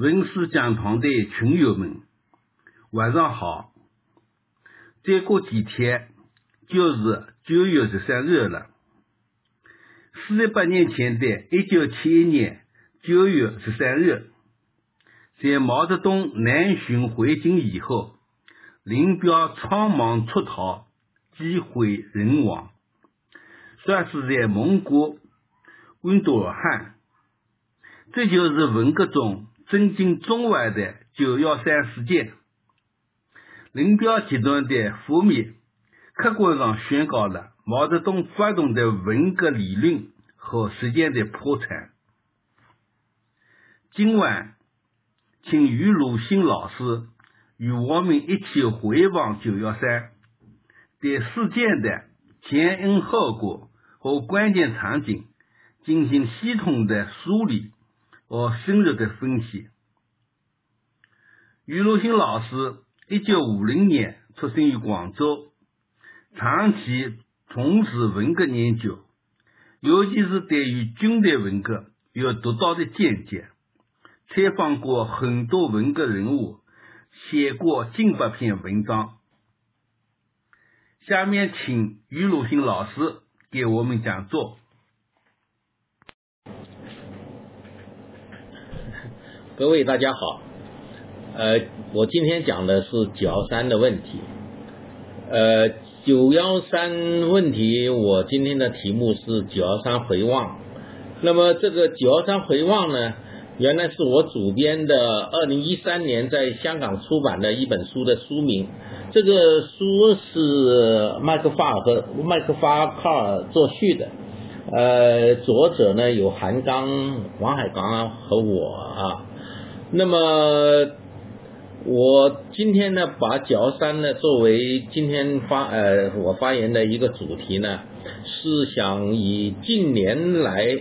文史讲堂的群友们，晚上好！再过几天就是九月十三日了。四十八年前的一九七一年九月十三日，在毛泽东南巡回京以后，林彪仓忙出逃，机毁人亡，算是在蒙古温都尔汗。这就是文革中震惊中外的九幺三事件。林彪集团的覆灭，客观上宣告了毛泽东发动的文革理论和实践的破产。今晚，请于鲁新老师与我们一起回望九幺三，对事件的前因后果和关键场景进行系统的梳理和深入的分析。于鲁新老师。一九五零年出生于广州，长期从事文革研究，尤其是对于军队文革有独到的见解，采访过很多文革人物，写过近百篇文章。下面请于鲁新老师给我们讲座。各位大家好。呃，我今天讲的是九幺三的问题。呃，九幺三问题，我今天的题目是九幺三回望。那么这个九幺三回望呢，原来是我主编的二零一三年在香港出版的一本书的书名。这个书是麦克法尔和麦克法卡尔作序的。呃，作者呢有韩刚、王海刚和我啊。那么。我今天呢，把九幺三呢作为今天发呃我发言的一个主题呢，是想以近年来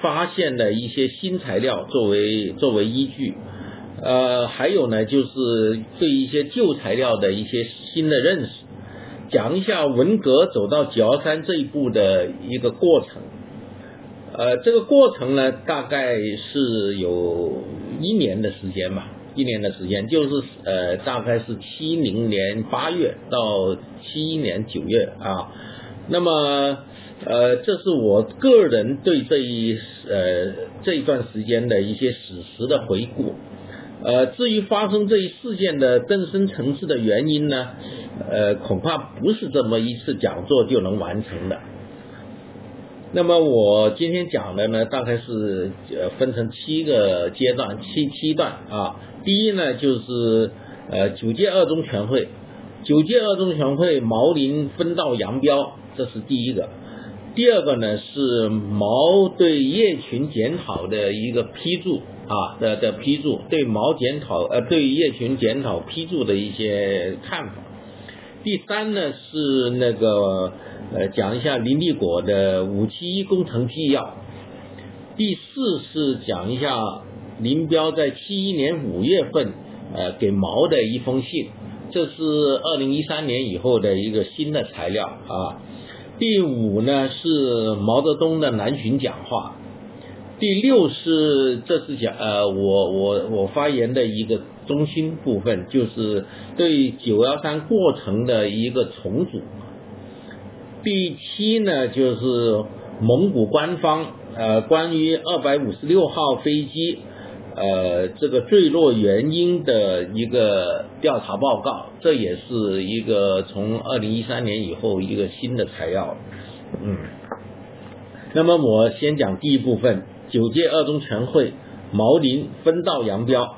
发现的一些新材料作为作为依据，呃，还有呢就是对一些旧材料的一些新的认识，讲一下文革走到九幺三这一步的一个过程，呃，这个过程呢大概是有一年的时间吧。一年的时间，就是呃，大概是七零年八月到七一年九月啊。那么呃，这是我个人对这一呃这一段时间的一些史实的回顾。呃，至于发生这一事件的更深层次的原因呢，呃，恐怕不是这么一次讲座就能完成的。那么我今天讲的呢，大概是呃分成七个阶段，七七段啊。第一呢，就是呃九届二中全会，九届二中全会毛林分道扬镳，这是第一个。第二个呢是毛对叶群检讨的一个批注啊的的批注，对毛检讨呃对叶群检讨批注的一些看法。第三呢是那个呃讲一下林立果的五七一工程纪要。第四是讲一下。林彪在七一年五月份，呃，给毛的一封信，这是二零一三年以后的一个新的材料啊。第五呢是毛泽东的南巡讲话，第六是这是讲呃我我我发言的一个中心部分，就是对九幺三过程的一个重组。第七呢就是蒙古官方呃关于二百五十六号飞机。呃，这个坠落原因的一个调查报告，这也是一个从二零一三年以后一个新的材料。嗯，那么我先讲第一部分，九届二中全会，毛林分道扬镳。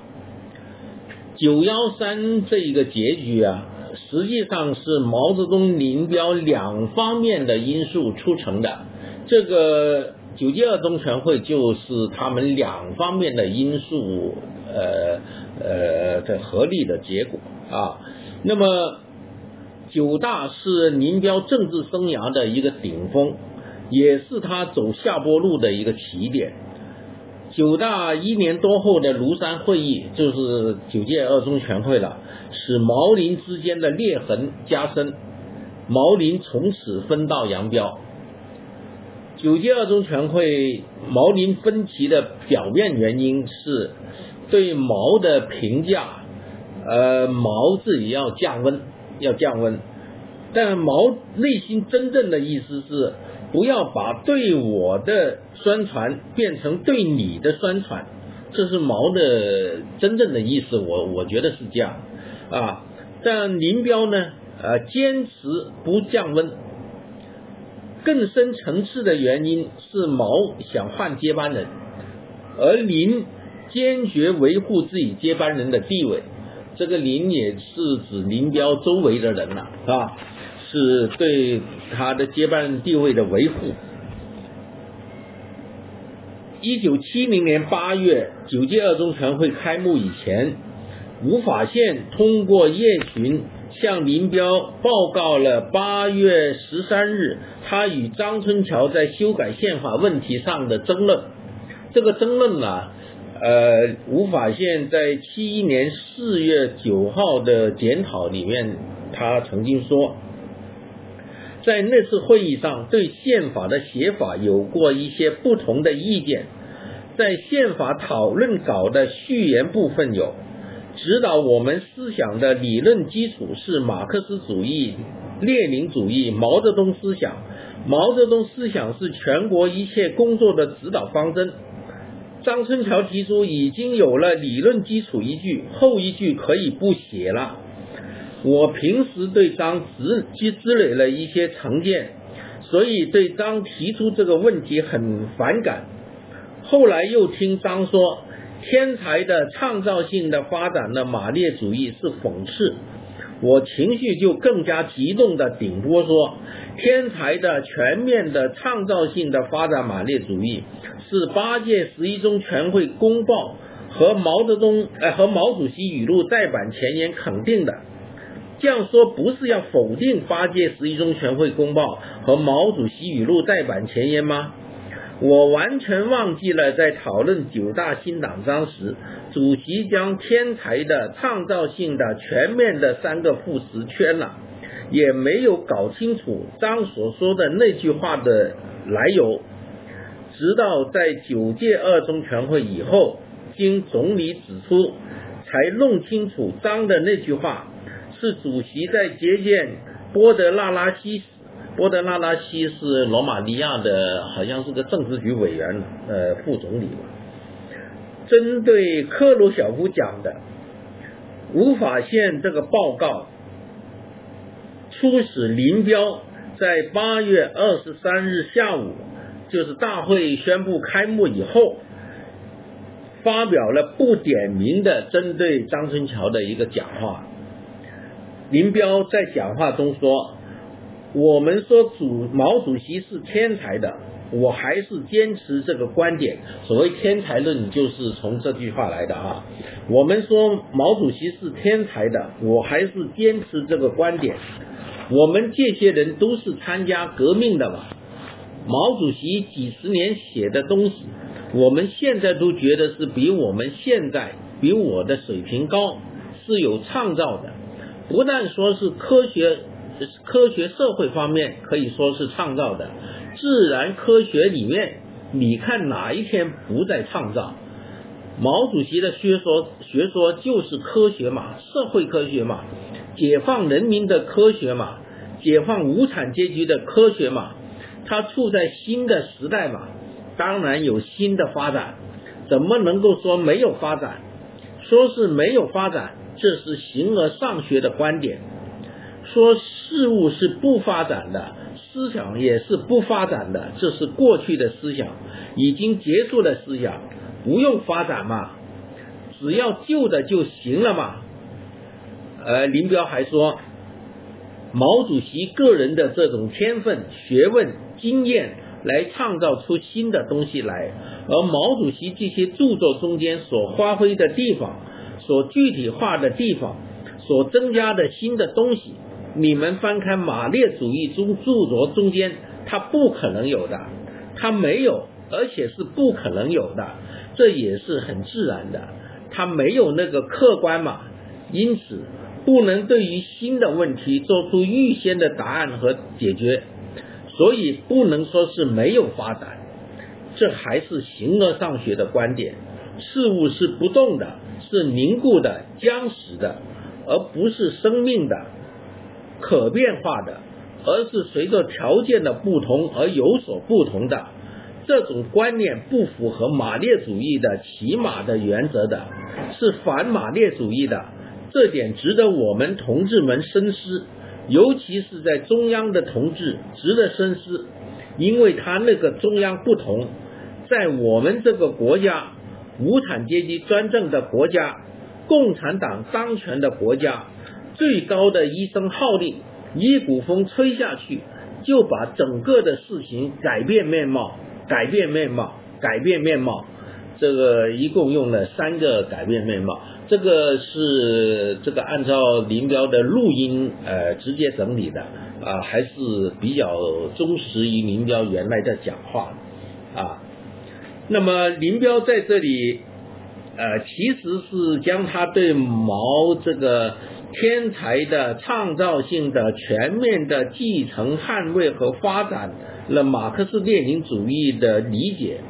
九幺三这一个结局啊，实际上是毛泽东、林彪两方面的因素促成的。这个。九届二中全会就是他们两方面的因素，呃呃的合力的结果啊。那么九大是林彪政治生涯的一个顶峰，也是他走下坡路的一个起点。九大一年多后的庐山会议，就是九届二中全会了，使毛林之间的裂痕加深，毛林从此分道扬镳。九届二中全会毛林分歧的表面原因是对毛的评价，呃，毛自己要降温，要降温，但毛内心真正的意思是不要把对我的宣传变成对你的宣传，这是毛的真正的意思，我我觉得是这样啊。但林彪呢，呃，坚持不降温。更深层次的原因是毛想换接班人，而林坚决维护自己接班人的地位。这个林也是指林彪周围的人了，啊？是对他的接班人地位的维护。一九七零年八月，九届二中全会开幕以前，吴法宪通过叶群。向林彪报告了八月十三日他与张春桥在修改宪法问题上的争论。这个争论呢，呃，吴法宪在七一年四月九号的检讨里面，他曾经说，在那次会议上对宪法的写法有过一些不同的意见，在宪法讨论稿的序言部分有。指导我们思想的理论基础是马克思主义、列宁主义、毛泽东思想。毛泽东思想是全国一切工作的指导方针。张春桥提出已经有了理论基础一句，后一句可以不写了。我平时对张积积积累了一些成见，所以对张提出这个问题很反感。后来又听张说。天才的创造性的发展的马列主义是讽刺，我情绪就更加激动的顶波说，天才的全面的创造性的发展马列主义是八届十一中全会公报和毛泽东呃和毛主席语录再版前言肯定的，这样说不是要否定八届十一中全会公报和毛主席语录再版前言吗？我完全忘记了在讨论九大新党章时，主席将天才的、创造性的、全面的三个副词圈了，也没有搞清楚张所说的那句话的来由。直到在九届二中全会以后，经总理指出，才弄清楚张的那句话是主席在接见波德纳拉西。波德纳拉西是罗马尼亚的，好像是个政治局委员，呃，副总理吧。针对克鲁晓夫讲的，无法宪这个报告，促使林彪在八月二十三日下午，就是大会宣布开幕以后，发表了不点名的针对张春桥的一个讲话。林彪在讲话中说。我们说主毛主席是天才的，我还是坚持这个观点。所谓天才论，就是从这句话来的啊。我们说毛主席是天才的，我还是坚持这个观点。我们这些人都是参加革命的嘛。毛主席几十年写的东西，我们现在都觉得是比我们现在比我的水平高，是有创造的。不但说是科学。科学社会方面可以说是创造的，自然科学里面，你看哪一天不在创造？毛主席的学说学说就是科学嘛，社会科学嘛，解放人民的科学嘛，解放无产阶级的科学嘛。他处在新的时代嘛，当然有新的发展，怎么能够说没有发展？说是没有发展，这是形而上学的观点。说事物是不发展的，思想也是不发展的，这是过去的思想，已经结束的思想，不用发展嘛，只要旧的就行了嘛。呃，林彪还说，毛主席个人的这种天分、学问、经验，来创造出新的东西来，而毛主席这些著作中间所发挥的地方，所具体化的地方，所增加的新的东西。你们翻开马列主义中著作中间，它不可能有的，它没有，而且是不可能有的，这也是很自然的，它没有那个客观嘛，因此不能对于新的问题做出预先的答案和解决。所以不能说是没有发展，这还是形而上学的观点。事物是不动的，是凝固的、僵死的，而不是生命的、可变化的，而是随着条件的不同而有所不同的。这种观念不符合马列主义的起码的原则的，是反马列主义的。这点值得我们同志们深思，尤其是在中央的同志值得深思，因为他那个中央不同，在我们这个国家。无产阶级专政的国家，共产党当权的国家，最高的一声号令，一股风吹下去，就把整个的事情改变面貌，改变面貌，改变面貌。这个一共用了三个改变面貌，这个是这个按照林彪的录音呃直接整理的啊，还是比较忠实于林彪原来的讲话啊。那么林彪在这里，呃，其实是将他对毛这个天才的、创造性的、全面的继承、捍卫和发展了马克思列宁主义的理解，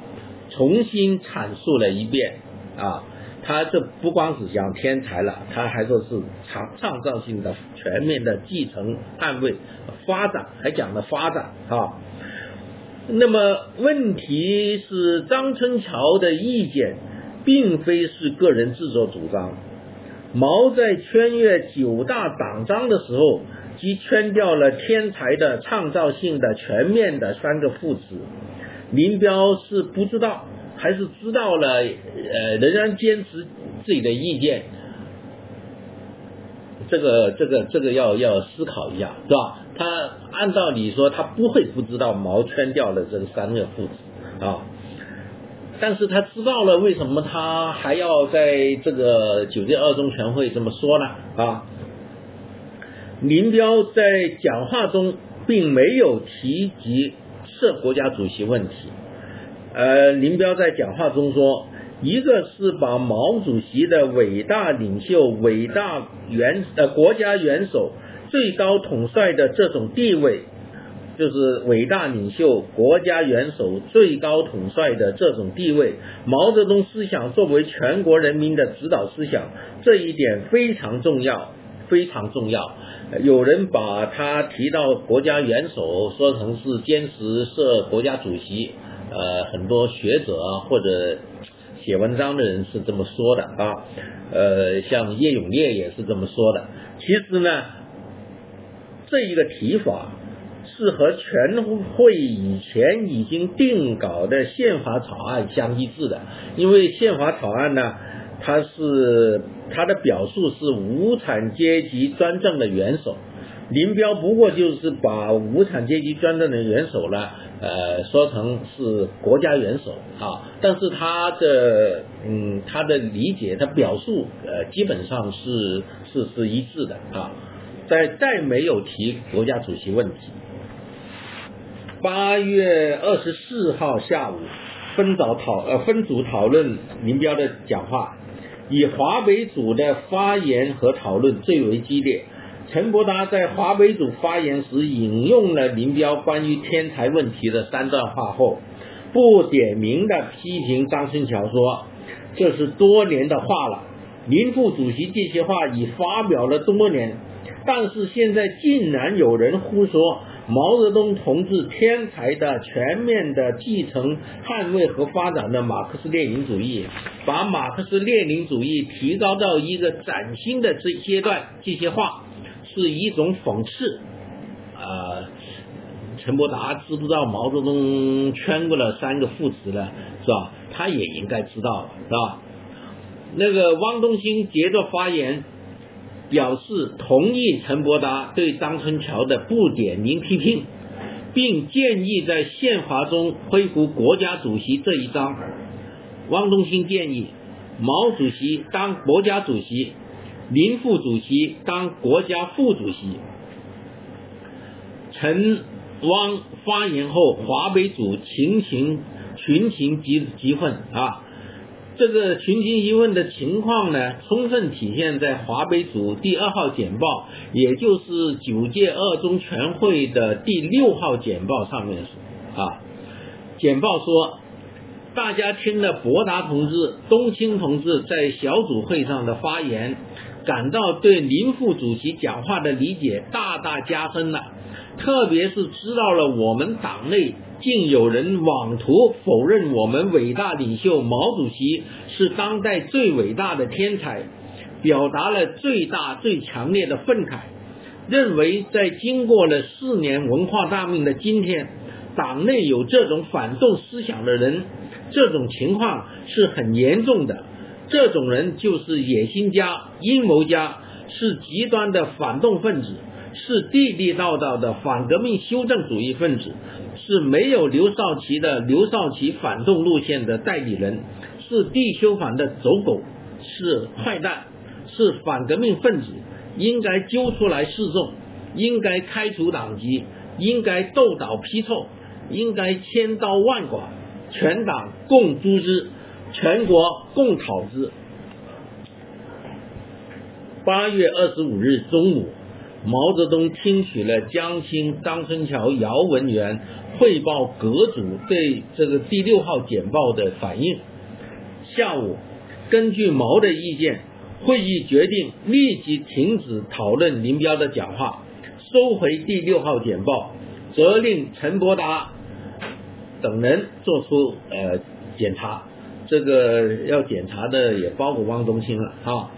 重新阐述了一遍啊。他这不光是讲天才了，他还说是创创造性的、全面的继承、捍卫、发展，还讲了发展啊。那么问题是，张春桥的意见并非是个人自作主张。毛在圈阅九大党章的时候，即圈掉了“天才的、创造性的、全面的”三个副词。林彪是不知道，还是知道了？呃，仍然坚持自己的意见。这个这个这个要要思考一下，是吧？他按道理说他不会不知道毛圈掉了这个三个父子啊，但是他知道了，为什么他还要在这个九届二中全会这么说呢？啊，林彪在讲话中并没有提及设国家主席问题，呃，林彪在讲话中说。一个是把毛主席的伟大领袖、伟大元呃国家元首、最高统帅的这种地位，就是伟大领袖、国家元首、最高统帅的这种地位，毛泽东思想作为全国人民的指导思想，这一点非常重要，非常重要。有人把他提到国家元首说成是坚持设国家主席，呃，很多学者或者。写文章的人是这么说的啊，呃，像叶永烈也是这么说的。其实呢，这一个提法是和全会以前已经定稿的宪法草案相一致的，因为宪法草案呢，它是它的表述是无产阶级专政的元首，林彪不过就是把无产阶级专政的元首呢。呃，说成是国家元首啊，但是他的嗯，他的理解，他表述呃，基本上是是是一致的啊，在再没有提国家主席问题。八月二十四号下午，分早讨呃分组讨论林彪的讲话，以华北组的发言和讨论最为激烈。陈伯达在华北组发言时引用了林彪关于天才问题的三段话后，不点名的批评张春桥说：“这是多年的话了，林副主席这些话已发表了多年，但是现在竟然有人胡说毛泽东同志天才的、全面的继承、捍卫和发展的马克思列宁主义，把马克思列宁主义提高到一个崭新的这阶段，这些话。”是一种讽刺，啊，陈伯达知不知道毛泽东圈过了三个副词呢？是吧？他也应该知道，是吧？那个汪东兴接着发言，表示同意陈伯达对张春桥的不点名批评，并建议在宪法中恢复国家主席这一章。汪东兴建议毛主席当国家主席。林副主席当国家副主席。陈汪发言后，华北组群情群情激激愤啊！这个群情疑问的情况呢，充分体现在华北组第二号简报，也就是九届二中全会的第六号简报上面啊。简报说，大家听了博达同志、冬青同志在小组会上的发言，感到对林副主席讲话的理解大大加深了，特别是知道了我们党内。竟有人妄图否认我们伟大领袖毛主席是当代最伟大的天才，表达了最大最强烈的愤慨，认为在经过了四年文化大革命的今天，党内有这种反动思想的人，这种情况是很严重的。这种人就是野心家、阴谋家，是极端的反动分子。是地地道道的反革命修正主义分子，是没有刘少奇的刘少奇反动路线的代理人，是地修反的走狗，是坏蛋，是反革命分子，应该揪出来示众，应该开除党籍，应该斗倒批臭，应该千刀万剐，全党共诛之，全国共讨之。八月二十五日中午。毛泽东听取了江青、张春桥、姚文元汇报阁组对这个第六号简报的反应。下午，根据毛的意见，会议决定立即停止讨论林彪的讲话，收回第六号简报，责令陈伯达等人做出呃检查。这个要检查的也包括汪东兴了啊。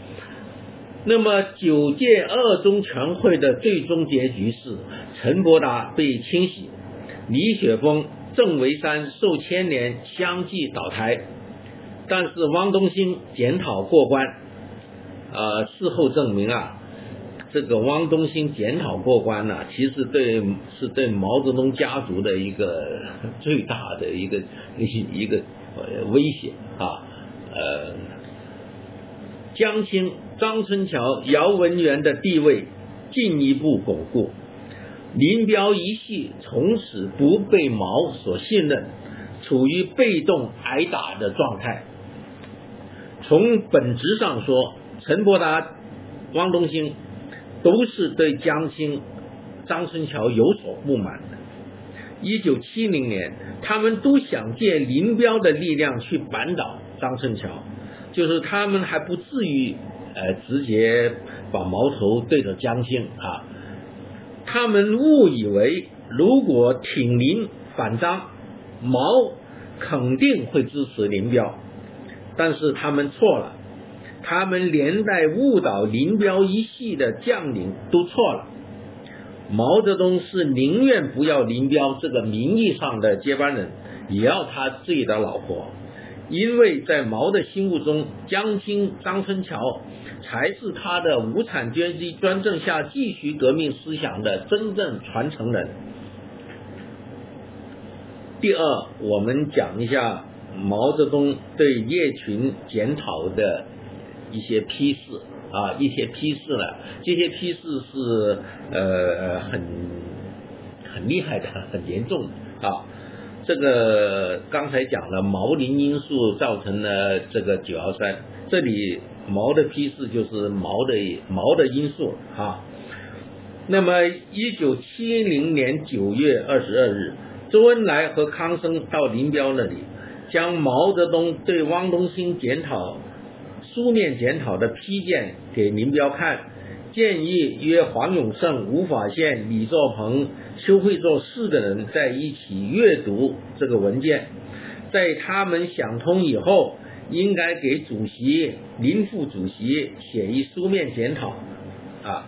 那么九届二中全会的最终结局是陈伯达被清洗，李雪峰、郑维山受牵连相继倒台，但是汪东兴检讨过关。呃，事后证明啊，这个汪东兴检讨过关呢，其实对是对毛泽东家族的一个 最大的一个一一个威胁啊，呃，江青。张春桥、姚文元的地位进一步巩固，林彪一系从此不被毛所信任，处于被动挨打的状态。从本质上说，陈伯达、汪东兴都是对江青、张春桥有所不满的。一九七零年，他们都想借林彪的力量去扳倒张春桥，就是他们还不至于。呃，直接把矛头对着江青啊！他们误以为如果挺林反张，毛肯定会支持林彪，但是他们错了，他们连带误导林彪一系的将领都错了。毛泽东是宁愿不要林彪这个名义上的接班人，也要他自己的老婆，因为在毛的心目中，江青、张春桥。才是他的无产阶级专政下继续革命思想的真正传承人。第二，我们讲一下毛泽东对叶群检讨的一些批示啊，一些批示了，这些批示是呃很很厉害的，很严重的啊。这个刚才讲了毛林因素造成了这个九幺三，这里。毛的批示就是毛的毛的因素啊。那么，一九七零年九月二十二日，周恩来和康生到林彪那里，将毛泽东对汪东兴检讨书面检讨的批件给林彪看，建议约黄永胜、吴法宪、李作鹏、邱会作四个人在一起阅读这个文件，在他们想通以后。应该给主席林副主席写一书面检讨啊，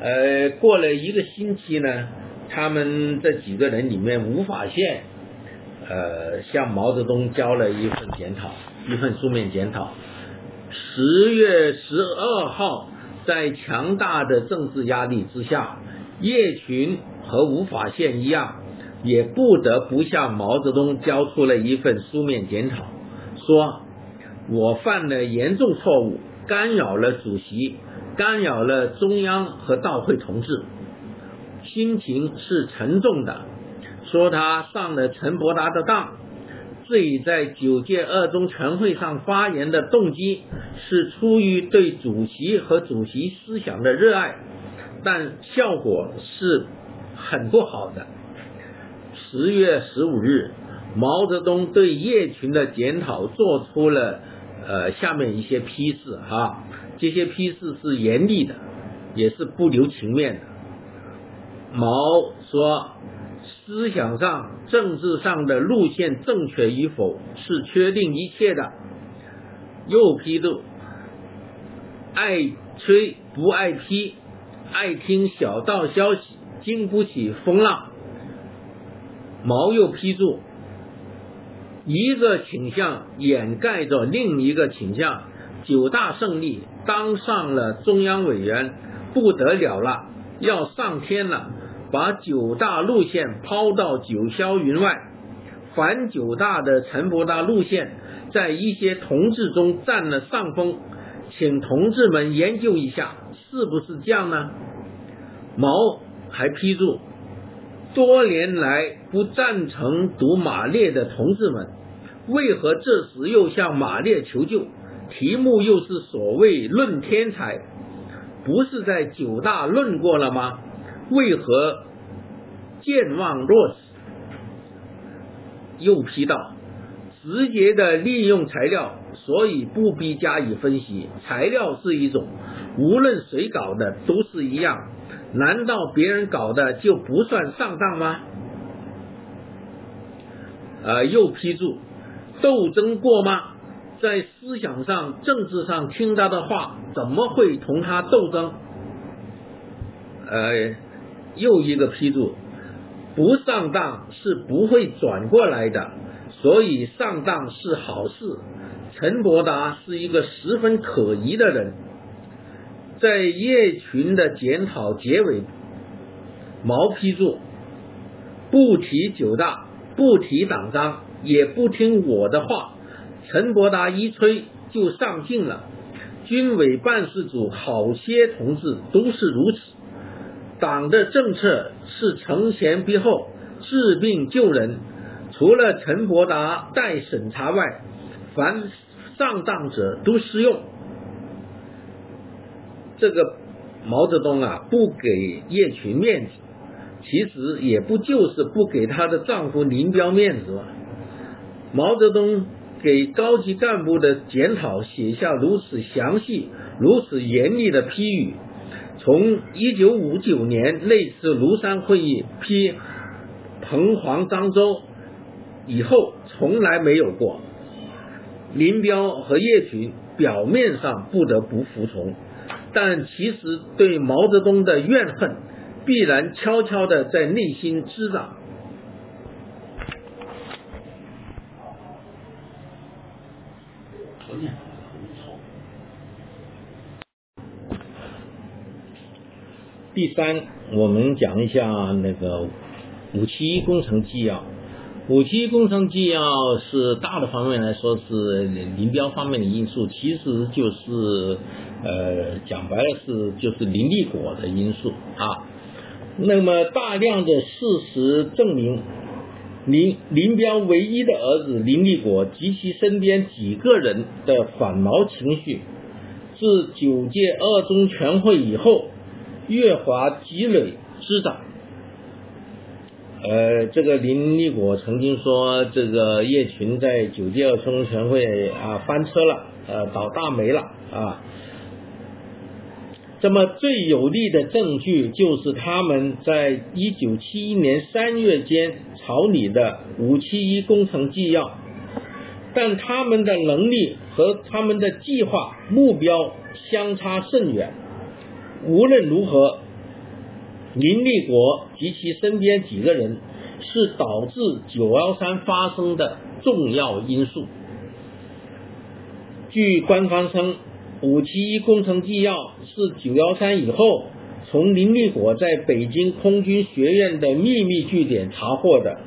呃，过了一个星期呢，他们这几个人里面，吴法宪呃向毛泽东交了一份检讨，一份书面检讨。十月十二号，在强大的政治压力之下，叶群和吴法宪一样，也不得不向毛泽东交出了一份书面检讨。说，我犯了严重错误，干扰了主席，干扰了中央和道会同志，心情是沉重的。说他上了陈伯达的当，自己在九届二中全会上发言的动机是出于对主席和主席思想的热爱，但效果是很不好的。十月十五日，毛泽东对叶群的检讨做出了呃下面一些批示哈，这些批示是严厉的，也是不留情面的。毛说。思想上、政治上的路线正确与否是确定一切的。又批斗，爱吹不爱批，爱听小道消息，经不起风浪。毛又批注，一个倾向掩盖着另一个倾向。九大胜利，当上了中央委员，不得了了，要上天了。把九大路线抛到九霄云外，反九大的陈伯达路线在一些同志中占了上风，请同志们研究一下，是不是这样呢？毛还批注，多年来不赞成读马列的同志们，为何这时又向马列求救？题目又是所谓论天才，不是在九大论过了吗？为何健忘若此？又批道：直接的利用材料，所以不必加以分析。材料是一种，无论谁搞的都是一样。难道别人搞的就不算上当吗？呃，又批注：斗争过吗？在思想上、政治上听他的话，怎么会同他斗争？呃。又一个批注，不上当是不会转过来的，所以上当是好事。陈伯达是一个十分可疑的人。在叶群的检讨结尾，毛批注，不提九大，不提党章，也不听我的话。陈伯达一吹就上镜了。军委办事组好些同志都是如此。党的政策是承前避后、治病救人，除了陈伯达待审查外，凡上当者都适用。这个毛泽东啊，不给叶群面子，其实也不就是不给她的丈夫林彪面子吗？毛泽东给高级干部的检讨写下如此详细、如此严厉的批语。从一九五九年类似庐山会议批彭黄漳州以后，从来没有过。林彪和叶群表面上不得不服从，但其实对毛泽东的怨恨必然悄悄地在内心滋长。第三，我们讲一下那个五七一工程纪要。五七工程纪要是大的方面来说是林彪方面的因素，其实就是呃讲白了是就是林立果的因素啊。那么大量的事实证明，林林彪唯一的儿子林立果及其身边几个人的反毛情绪，自九届二中全会以后。月华积累滋长，呃，这个林立果曾经说，这个叶群在九届二中全会啊翻车了，呃，倒大霉了啊。这么最有力的证据就是他们在一九七一年三月间草拟的五七一工程纪要，但他们的能力和他们的计划目标相差甚远。无论如何，林立国及其身边几个人是导致九幺三发生的重要因素。据官方称，五七一工程纪要是九幺三以后从林立果在北京空军学院的秘密据点查获的。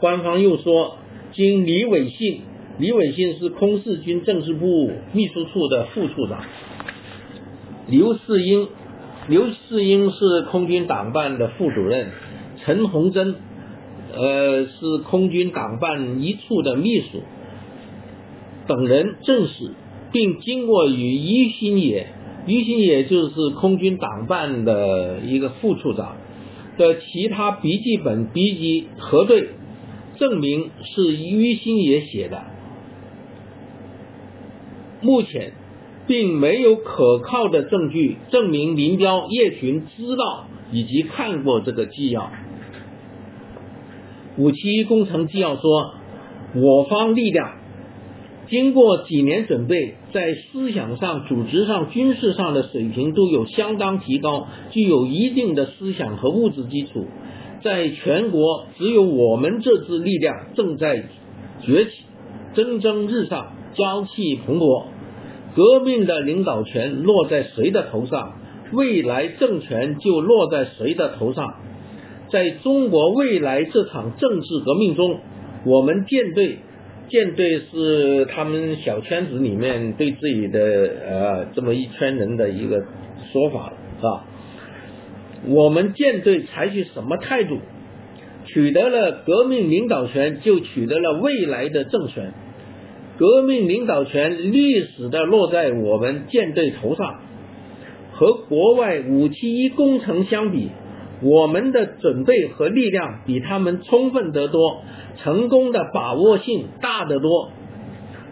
官方又说，经李伟信，李伟信是空四军政治部秘书处的副处长。刘世英，刘世英是空军党办的副主任。陈洪珍，呃，是空军党办一处的秘书等人证实，并经过与于新野，于新野就是空军党办的一个副处长的其他笔记本笔记核对，证明是于新野写的。目前并没有可靠的证据证明林彪、叶群知道以及看过这个纪要。五七工程纪要说，我方力量经过几年准备，在思想上、组织上、军事上的水平都有相当提高，具有一定的思想和物质基础。在全国，只有我们这支力量正在崛起，蒸蒸日上，朝气蓬勃。革命的领导权落在谁的头上，未来政权就落在谁的头上。在中国未来这场政治革命中，我们舰队，舰队是他们小圈子里面对自己的呃这么一圈人的一个说法，是吧？我们舰队采取什么态度，取得了革命领导权，就取得了未来的政权。革命领导权历史的落在我们舰队头上，和国外五七一工程相比。我们的准备和力量比他们充分得多，成功的把握性大得多。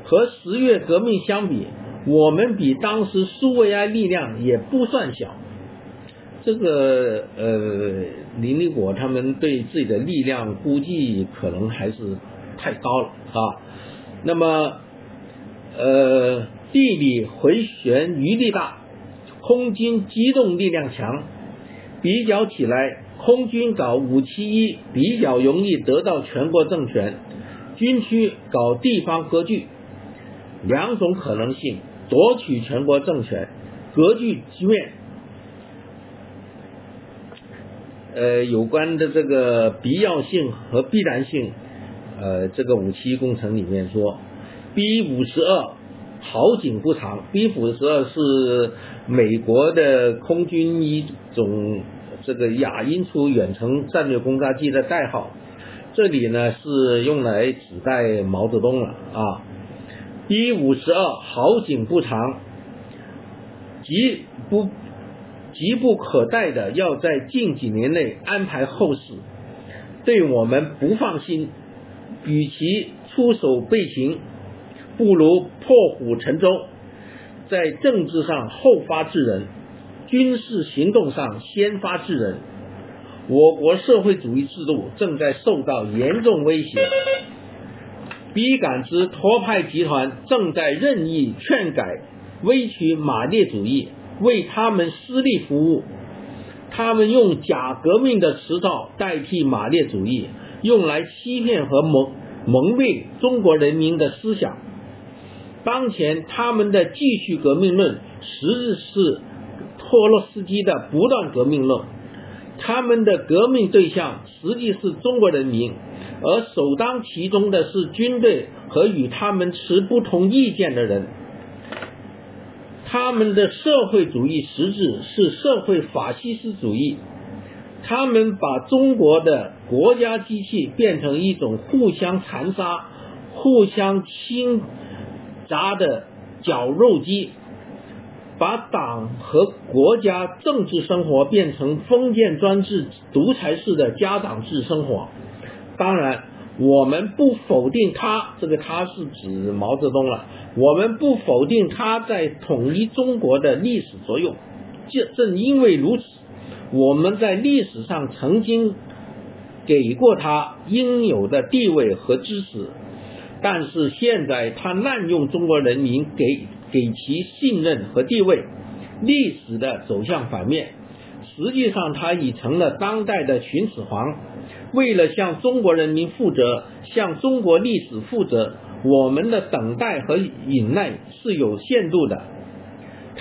和十月革命相比，我们比当时苏维埃力量也不算小。这个呃，林立果他们对自己的力量估计可能还是太高了啊。那么呃，地理回旋余地大，空军机动力量强。比较起来，空军搞五七一比较容易得到全国政权，军区搞地方割据，两种可能性夺取全国政权，割据局面。呃，有关的这个必要性和必然性，呃，这个五七工程里面说，B 五十二好景不长，B 五十二是美国的空军一种。这个亚音速远程战略轰炸机的代号，这里呢是用来指代毛泽东了啊。B 五十二好景不长，急不急不可待的要在近几年内安排后事，对我们不放心。与其出手备擒，不如破釜沉舟，在政治上后发制人。军事行动上先发制人，我国社会主义制度正在受到严重威胁。比感知托派集团正在任意劝改、威取马列主义，为他们私利服务。他们用假革命的词藻代替马列主义，用来欺骗和蒙蒙蔽中国人民的思想。当前他们的继续革命论，实质是。托洛斯基的不断革命论，他们的革命对象实际是中国人民，而首当其冲的是军队和与他们持不同意见的人。他们的社会主义实质是社会法西斯主义，他们把中国的国家机器变成一种互相残杀、互相侵砸的绞肉机。把党和国家政治生活变成封建专制、独裁式的家长制生活。当然，我们不否定他，这个他是指毛泽东了。我们不否定他在统一中国的历史作用。正正因为如此，我们在历史上曾经给过他应有的地位和支持。但是现在他滥用中国人民给。给其信任和地位，历史的走向反面。实际上，他已成了当代的秦始皇。为了向中国人民负责，向中国历史负责，我们的等待和忍耐是有限度的。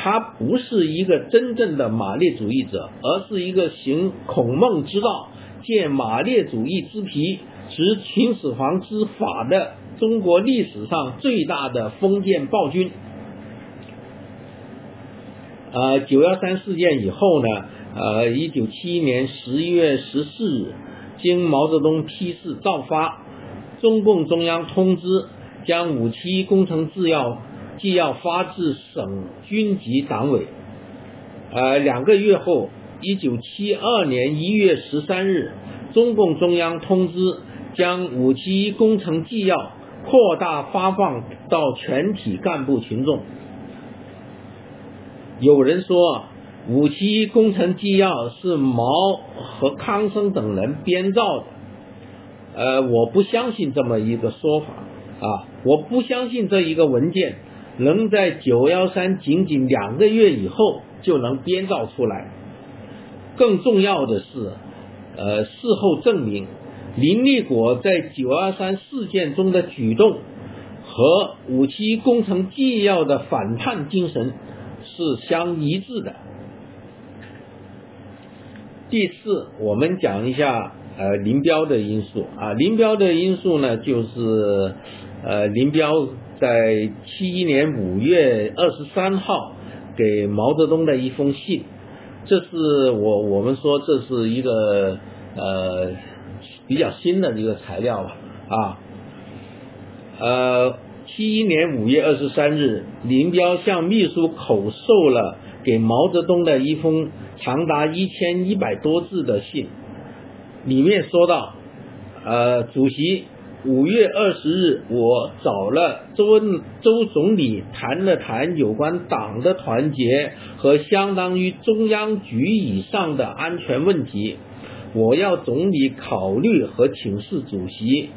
他不是一个真正的马列主义者，而是一个行孔孟之道、借马列主义之皮、执秦始皇之法的中国历史上最大的封建暴君。呃，九幺三事件以后呢，呃，一九七一年十一月十四日，经毛泽东批示照发，中共中央通知将五七工程制药纪要发至省军级党委。呃，两个月后，一九七二年一月十三日，中共中央通知将五七工程纪要扩大发放到全体干部群众。有人说，五七工程纪要是毛和康生等人编造的，呃，我不相信这么一个说法啊，我不相信这一个文件能在九幺三仅仅两个月以后就能编造出来。更重要的是，呃，事后证明，林立果在九二三事件中的举动和五七工程纪要的反叛精神。是相一致的。第四，我们讲一下呃林彪的因素啊，林彪的因素呢，就是呃林彪在七一年五月二十三号给毛泽东的一封信，这是我我们说这是一个呃比较新的一个材料吧啊，呃。七一年五月二十三日，林彪向秘书口授了给毛泽东的一封长达一千一百多字的信，里面说到：呃，主席，五月二十日，我找了周恩周总理谈了谈有关党的团结和相当于中央局以上的安全问题，我要总理考虑和请示主席。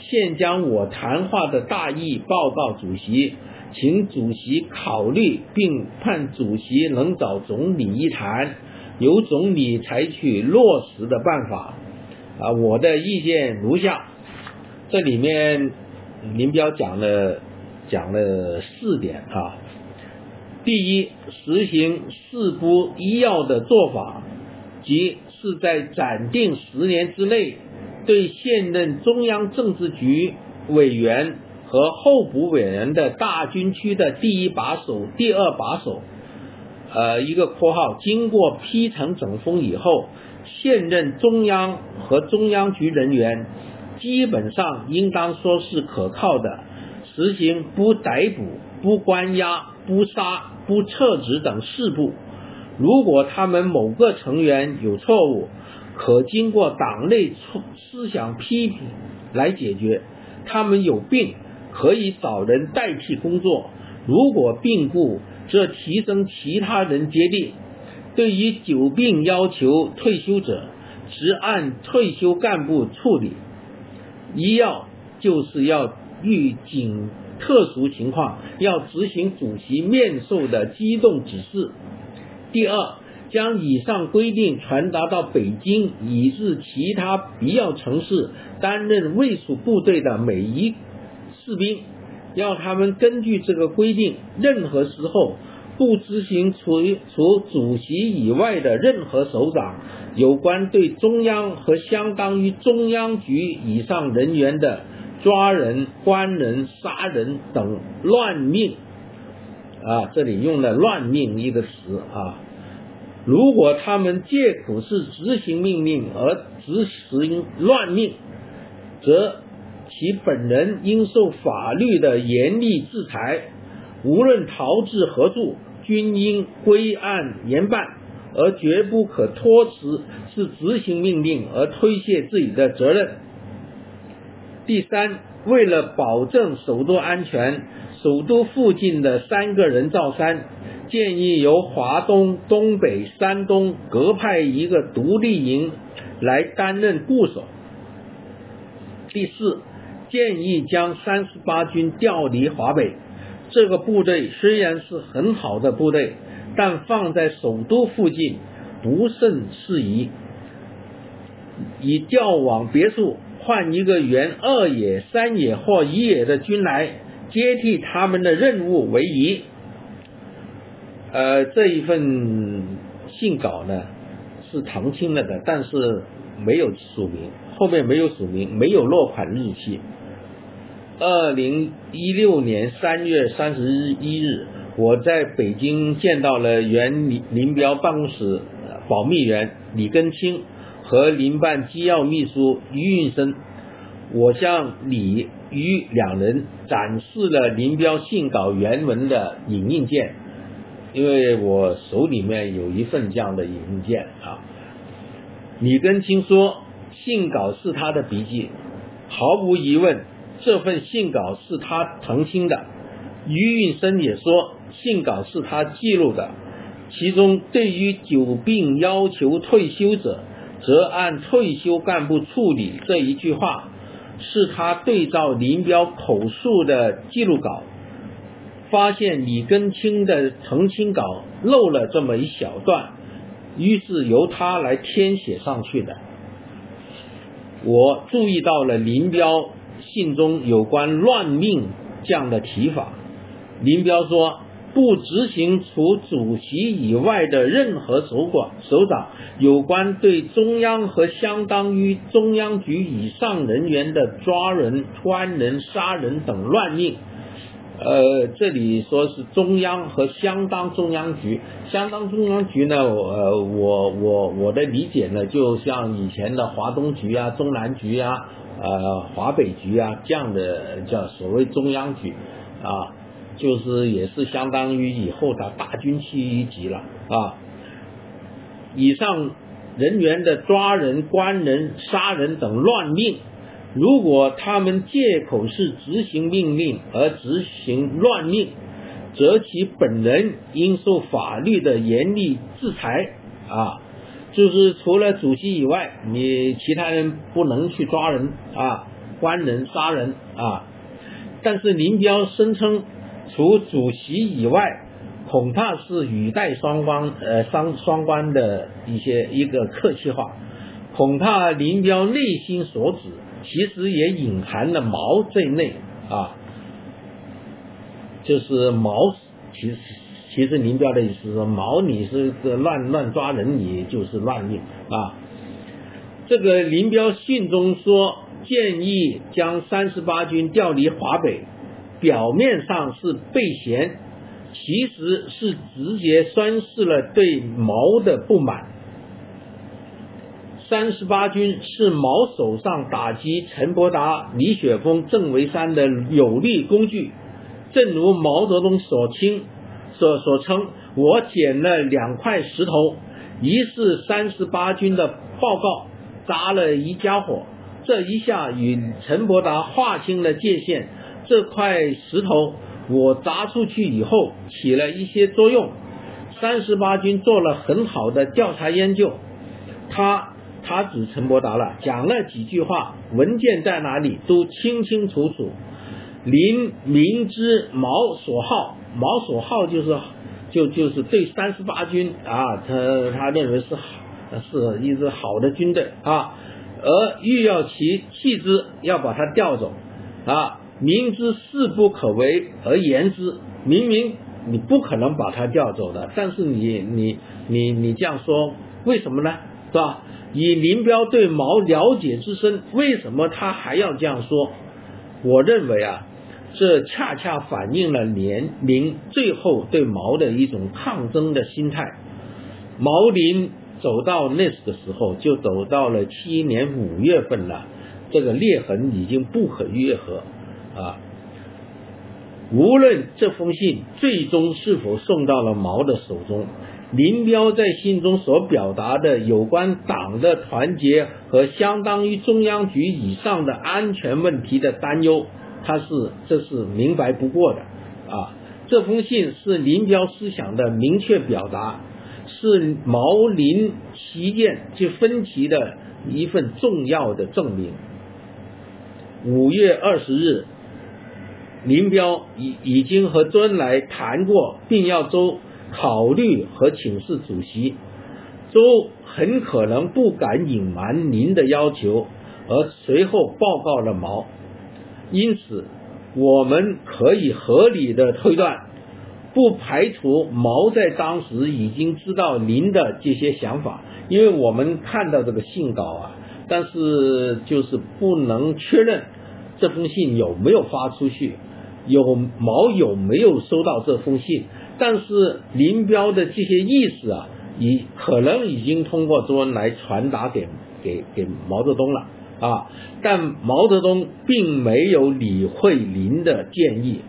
现将我谈话的大意报告主席，请主席考虑，并盼主席能找总理一谈，由总理采取落实的办法。啊，我的意见如下：这里面林彪讲了讲了四点啊。第一，实行四不一要的做法，即是在暂定十年之内。对现任中央政治局委员和候补委员的大军区的第一把手、第二把手，呃，一个括号，经过批成整风以后，现任中央和中央局人员基本上应当说是可靠的，实行不逮捕、不关押、不杀、不撤职等四步。如果他们某个成员有错误，可经过党内思想批评来解决。他们有病，可以找人代替工作；如果病故，则提升其他人接替。对于久病要求退休者，只按退休干部处理。一要就是要遇警特殊情况，要执行主席面授的机动指示。第二。将以上规定传达到北京以至其他必要城市担任卫戍部队的每一士兵，要他们根据这个规定，任何时候不执行除除主席以外的任何首长有关对中央和相当于中央局以上人员的抓人、关人、杀人等乱命啊，这里用了“乱命”一个词啊。如果他们借口是执行命令而执行乱命，则其本人应受法律的严厉制裁。无论逃至何处，均应归案严办，而绝不可托辞是执行命令而推卸自己的责任。第三，为了保证首都安全，首都附近的三个人造山。建议由华东、东北、山东各派一个独立营来担任固守。第四，建议将三十八军调离华北。这个部队虽然是很好的部队，但放在首都附近不甚适宜。以调往别处换一个原二野、三野或一野的军来接替他们的任务为宜。呃，这一份信稿呢是唐清了的，但是没有署名，后面没有署名，没有落款日期。二零一六年三月三十一日，我在北京见到了原林林彪办公室保密员李根清和林办机要秘书于运生，我向李于两人展示了林彪信稿原文的影印件，因为我手里面有一份这样的影印件啊。李根清说，信稿是他的笔记，毫无疑问，这份信稿是他澄清的。于运生也说，信稿是他记录的。其中对于久病要求退休者，则按退休干部处理这一句话，是他对照林彪口述的记录稿，发现李根清的澄清稿漏了这么一小段，于是由他来填写上去的。我注意到了林彪信中有关乱命这样的提法，林彪说。不执行除主席以外的任何首管首长有关对中央和相当于中央局以上人员的抓人、关人、杀人等乱命。呃，这里说是中央和相当中央局，相当中央局呢，呃，我我我的理解呢，就像以前的华东局啊、中南局啊、呃华北局啊这样的叫所谓中央局啊。就是也是相当于以后的大军区一级了啊！以上人员的抓人、关人、杀人等乱命，如果他们借口是执行命令而执行乱命，则其本人应受法律的严厉制裁啊！就是除了主席以外，你其他人不能去抓人啊、关人、杀人啊！但是林彪声称。除主席以外，恐怕是语带双关，呃，双双关的一些一个客气话。恐怕林彪内心所指，其实也隐含了毛在内啊。就是毛，其实其实林彪的意思是说，毛你是个乱乱抓人，你就是乱命啊。这个林彪信中说，建议将三十八军调离华北。表面上是备嫌，其实是直接宣示了对毛的不满。三十八军是毛手上打击陈伯达、李雪峰、郑维山的有力工具。正如毛泽东所称所所称，我捡了两块石头，一是三十八军的报告，砸了一家伙，这一下与陈伯达划清了界限。这块石头我砸出去以后起了一些作用，三十八军做了很好的调查研究。他他指陈伯达了，讲了几句话，文件在哪里都清清楚楚。林明知毛所好，毛所好就是就就是对三十八军啊，他他认为是好是一支好的军队啊，而欲要其弃之，要把他调走啊。明知事不可为而言之，明明你不可能把他调走的，但是你你你你这样说，为什么呢？是吧？以林彪对毛了解之深，为什么他还要这样说？我认为啊，这恰恰反映了林林最后对毛的一种抗争的心态。毛林走到那个时候，就走到了七年五月份了，这个裂痕已经不可愈合。啊，无论这封信最终是否送到了毛的手中，林彪在信中所表达的有关党的团结和相当于中央局以上的安全问题的担忧，他是这是明白不过的啊。这封信是林彪思想的明确表达，是毛林旗舰及分歧的一份重要的证明。五月二十日。林彪已已经和周恩来谈过，并要周考虑和请示主席。周很可能不敢隐瞒您的要求，而随后报告了毛。因此，我们可以合理的推断，不排除毛在当时已经知道您的这些想法，因为我们看到这个信稿啊，但是就是不能确认这封信有没有发出去。有毛有没有收到这封信？但是林彪的这些意思啊，已可能已经通过周恩来传达给给给毛泽东了啊，但毛泽东并没有理会林的建议，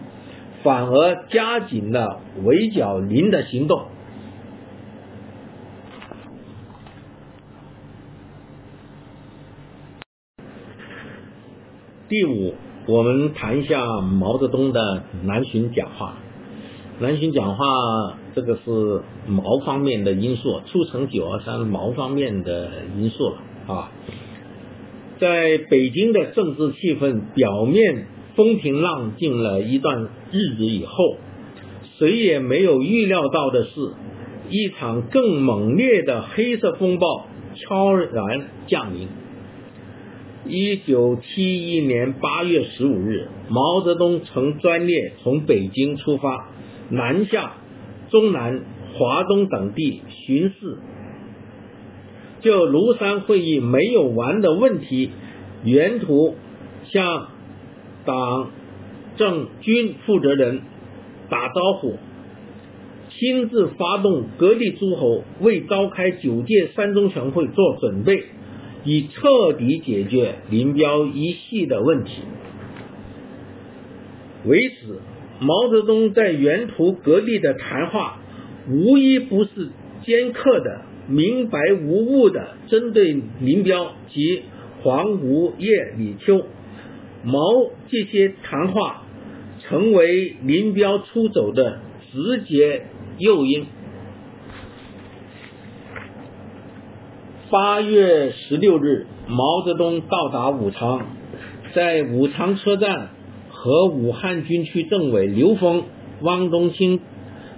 反而加紧了围剿林的行动。第五，我们谈一下毛泽东的南巡讲话。南巡讲话，这个是毛方面的因素，促成九二三毛方面的因素了啊。在北京的政治气氛表面风平浪静了一段日子以后，谁也没有预料到的是，一场更猛烈的黑色风暴悄然降临。一九七一年八月十五日，毛泽东乘专列从北京出发，南下中南、华东等地巡视。就庐山会议没有完的问题，沿途向党政军负责人打招呼，亲自发动各地诸侯为召开九届三中全会做准备。以彻底解决林彪一系的问题。为此，毛泽东在沿途各地的谈话，无一不是尖刻的、明白无误的针对林彪及黄吴叶李秋。毛这些谈话，成为林彪出走的直接诱因。八月十六日，毛泽东到达武昌，在武昌车站和武汉军区政委刘峰、汪东兴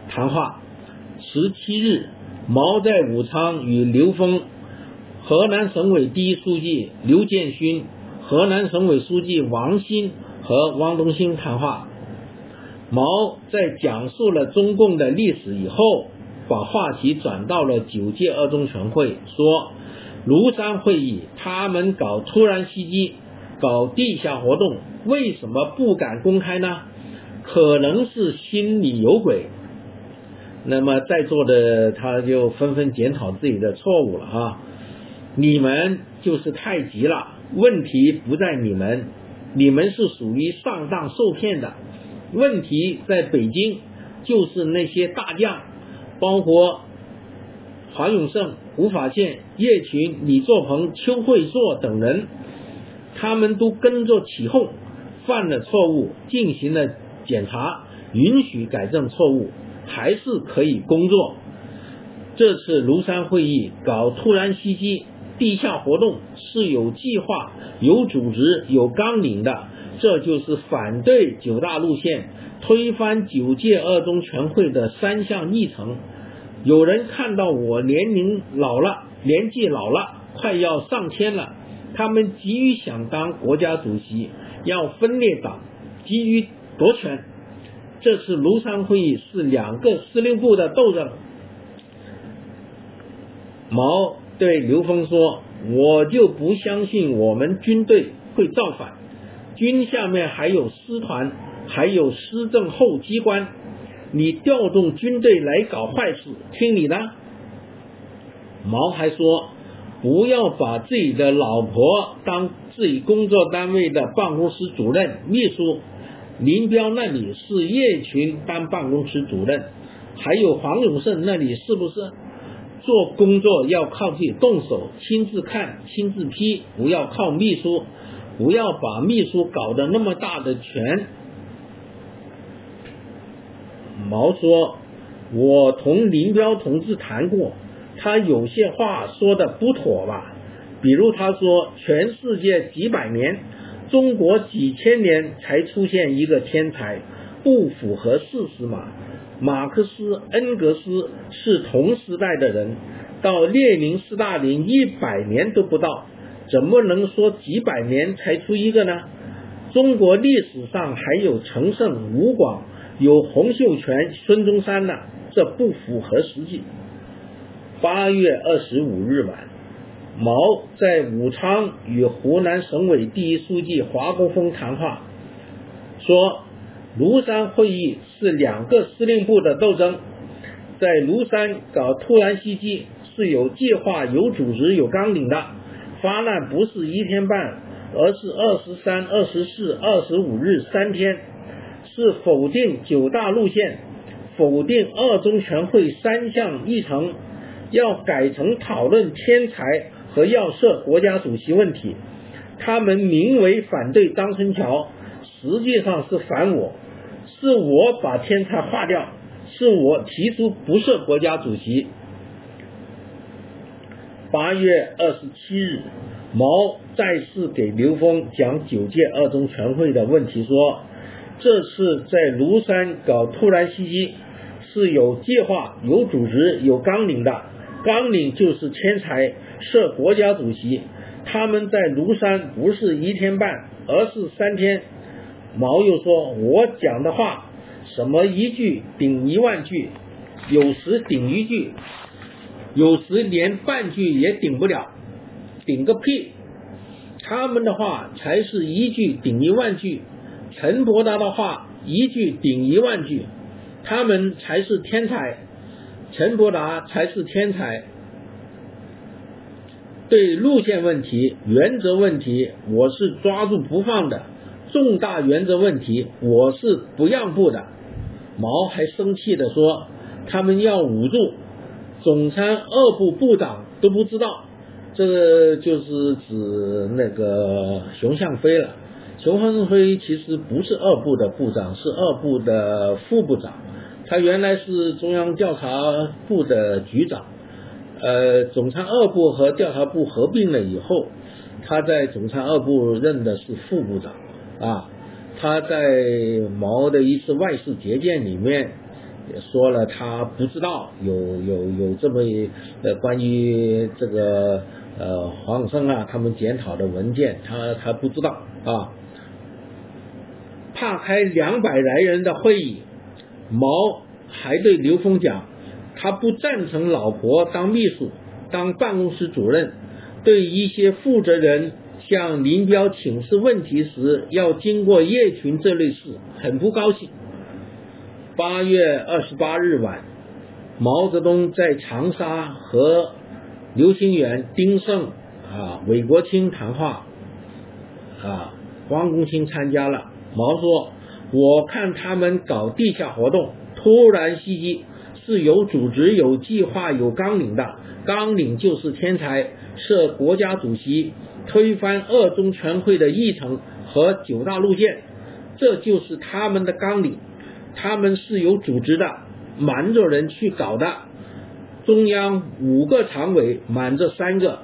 谈话。十七日，毛在武昌与刘峰、河南省委第一书记刘建勋、河南省委书记王鑫和汪东兴谈话。毛在讲述了中共的历史以后，把话题转到了九届二中全会，说。庐山会议，他们搞突然袭击，搞地下活动，为什么不敢公开呢？可能是心里有鬼。那么在座的他就纷纷检讨自己的错误了哈。你们就是太急了，问题不在你们，你们是属于上当受骗的。问题在北京，就是那些大将，包括。华永胜、吴法宪、叶群、李作鹏、邱会作等人，他们都跟着起哄，犯了错误，进行了检查，允许改正错误，还是可以工作。这次庐山会议搞突然袭击、地下活动是有计划、有组织、有纲领的，这就是反对九大路线、推翻九届二中全会的三项议程。有人看到我年龄老了，年纪老了，快要上天了，他们急于想当国家主席，要分裂党，急于夺权。这次庐山会议是两个司令部的斗争。毛对刘峰说：“我就不相信我们军队会造反，军下面还有师团，还有师政后机关。”你调动军队来搞坏事，听你的。毛还说，不要把自己的老婆当自己工作单位的办公室主任、秘书。林彪那里是叶群当办公室主任，还有黄永胜那里是不是？做工作要靠自己动手，亲自看、亲自批，不要靠秘书，不要把秘书搞得那么大的权。毛说：“我同林彪同志谈过，他有些话说的不妥吧？比如他说，全世界几百年，中国几千年才出现一个天才，不符合事实嘛？马克思、恩格斯是同时代的人，到列宁、斯大林一百年都不到，怎么能说几百年才出一个呢？中国历史上还有陈胜、吴广。”有洪秀全、孙中山的，这不符合实际。八月二十五日晚，毛在武昌与湖南省委第一书记华国锋谈话，说庐山会议是两个司令部的斗争，在庐山搞突然袭击是有计划、有组织、有纲领的，发难不是一天半，而是二十三、二十四、二十五日三天，是否定九大路线，否定二中全会三项议程，要改成讨论天才和要设国家主席问题。他们名为反对张春桥，实际上是反我，是我把天才划掉，是我提出不设国家主席。八月二十七日，毛再次给刘峰讲九届二中全会的问题，说这次在庐山搞突然袭击是有计划、有组织、有纲领的，纲领就是天才设国家主席。他们在庐山不是一天半，而是三天。毛又说：“我讲的话，什么一句顶一万句，有时顶一句。”有时连半句也顶不了，顶个屁！他们的话才是一句顶一万句，陈伯达的话一句顶一万句，他们才是天才，陈伯达才是天才。对路线问题、原则问题，我是抓住不放的；重大原则问题，我是不让步的。毛还生气地说：“他们要捂住。”总参二部部长都不知道，这就是指那个熊向飞了。熊向飞其实不是二部的部长，是二部的副部长。他原来是中央调查部的局长。呃，总参二部和调查部合并了以后，他在总参二部任的是副部长啊。他在毛的一次外事接见里面。也说了，他不知道有有有这么呃关于这个呃黄永生啊他们检讨的文件，他他不知道啊。怕开两百来人的会议，毛还对刘峰讲，他不赞成老婆当秘书、当办公室主任，对一些负责人向林彪请示问题时要经过叶群这类事，很不高兴。八月二十八日晚，毛泽东在长沙和刘清元、丁盛啊、韦国清谈话啊，汪公清参加了。毛说：“我看他们搞地下活动，突然袭击，是有组织、有计划、有纲领的。纲领就是天才设国家主席，推翻二中全会的议程和九大路线，这就是他们的纲领。”他们是有组织的，瞒着人去搞的。中央五个常委瞒着三个，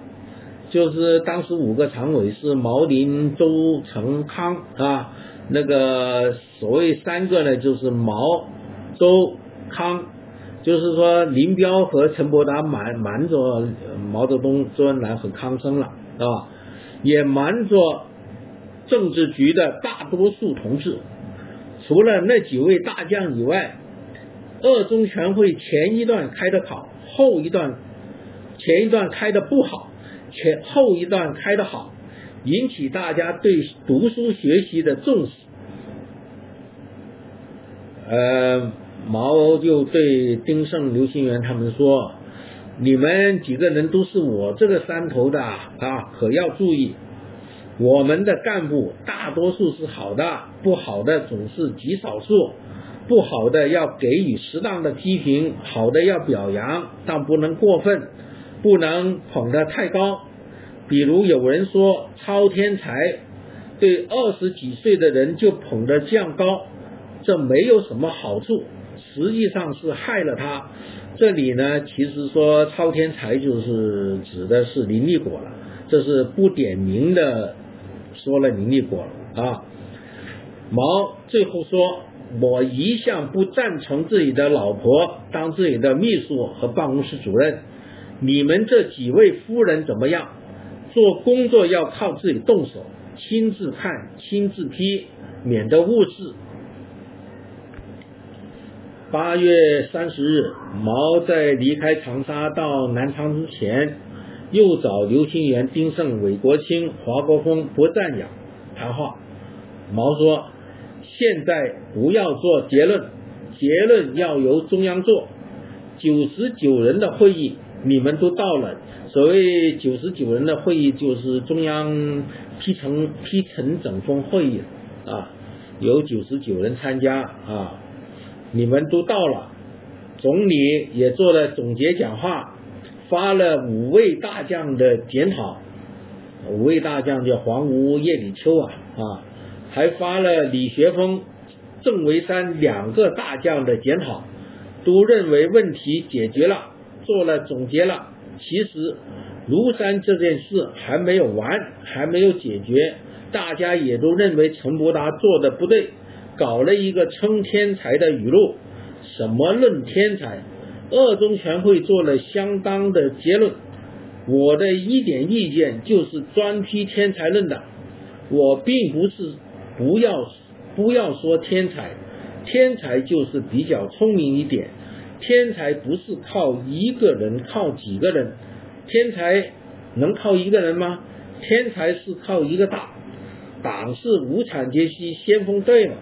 就是当时五个常委是毛林、周、成、康啊。那个所谓三个呢，就是毛、周、康，就是说林彪和陈伯达瞒瞒着毛泽东、周恩来和康生了，啊，也瞒着政治局的大多数同志。除了那几位大将以外，二中全会前一段开的好，后一段前一段开的不好，前后一段开的好，引起大家对读书学习的重视。呃，毛就对丁盛、刘心元他们说：“你们几个人都是我这个山头的啊，可要注意。”我们的干部大多数是好的，不好的总是极少数。不好的要给予适当的批评，好的要表扬，但不能过分，不能捧得太高。比如有人说超天才，对二十几岁的人就捧得这样高，这没有什么好处，实际上是害了他。这里呢，其实说超天才就是指的是林立果了，这是不点名的。说了林立果啊，毛最后说：“我一向不赞成自己的老婆当自己的秘书和办公室主任。你们这几位夫人怎么样？做工作要靠自己动手，亲自看，亲自批，免得误事。”八月三十日，毛在离开长沙到南昌之前。又找刘清元、丁盛、韦国清、华国锋薄赞扬谈话。毛说：“现在不要做结论，结论要由中央做。九十九人的会议你们都到了。所谓九十九人的会议，就是中央批成批成整风会议啊，有九十九人参加啊，你们都到了，总理也做了总结讲话，发了五位大将的检讨，五位大将叫黄吴、叶李秋啊啊，还发了李学峰、郑维山两个大将的检讨，都认为问题解决了，做了总结了。其实庐山这件事还没有完，还没有解决，大家也都认为陈伯达做的不对，搞了一个称天才的语录，什么论天才？二中全会做了相当的结论，我的一点意见就是专批天才论的，我并不是不要不要说天才，天才就是比较聪明一点。天才不是靠一个人，靠几个人？天才能靠一个人吗？天才是靠一个党，党是无产阶级先锋队嘛。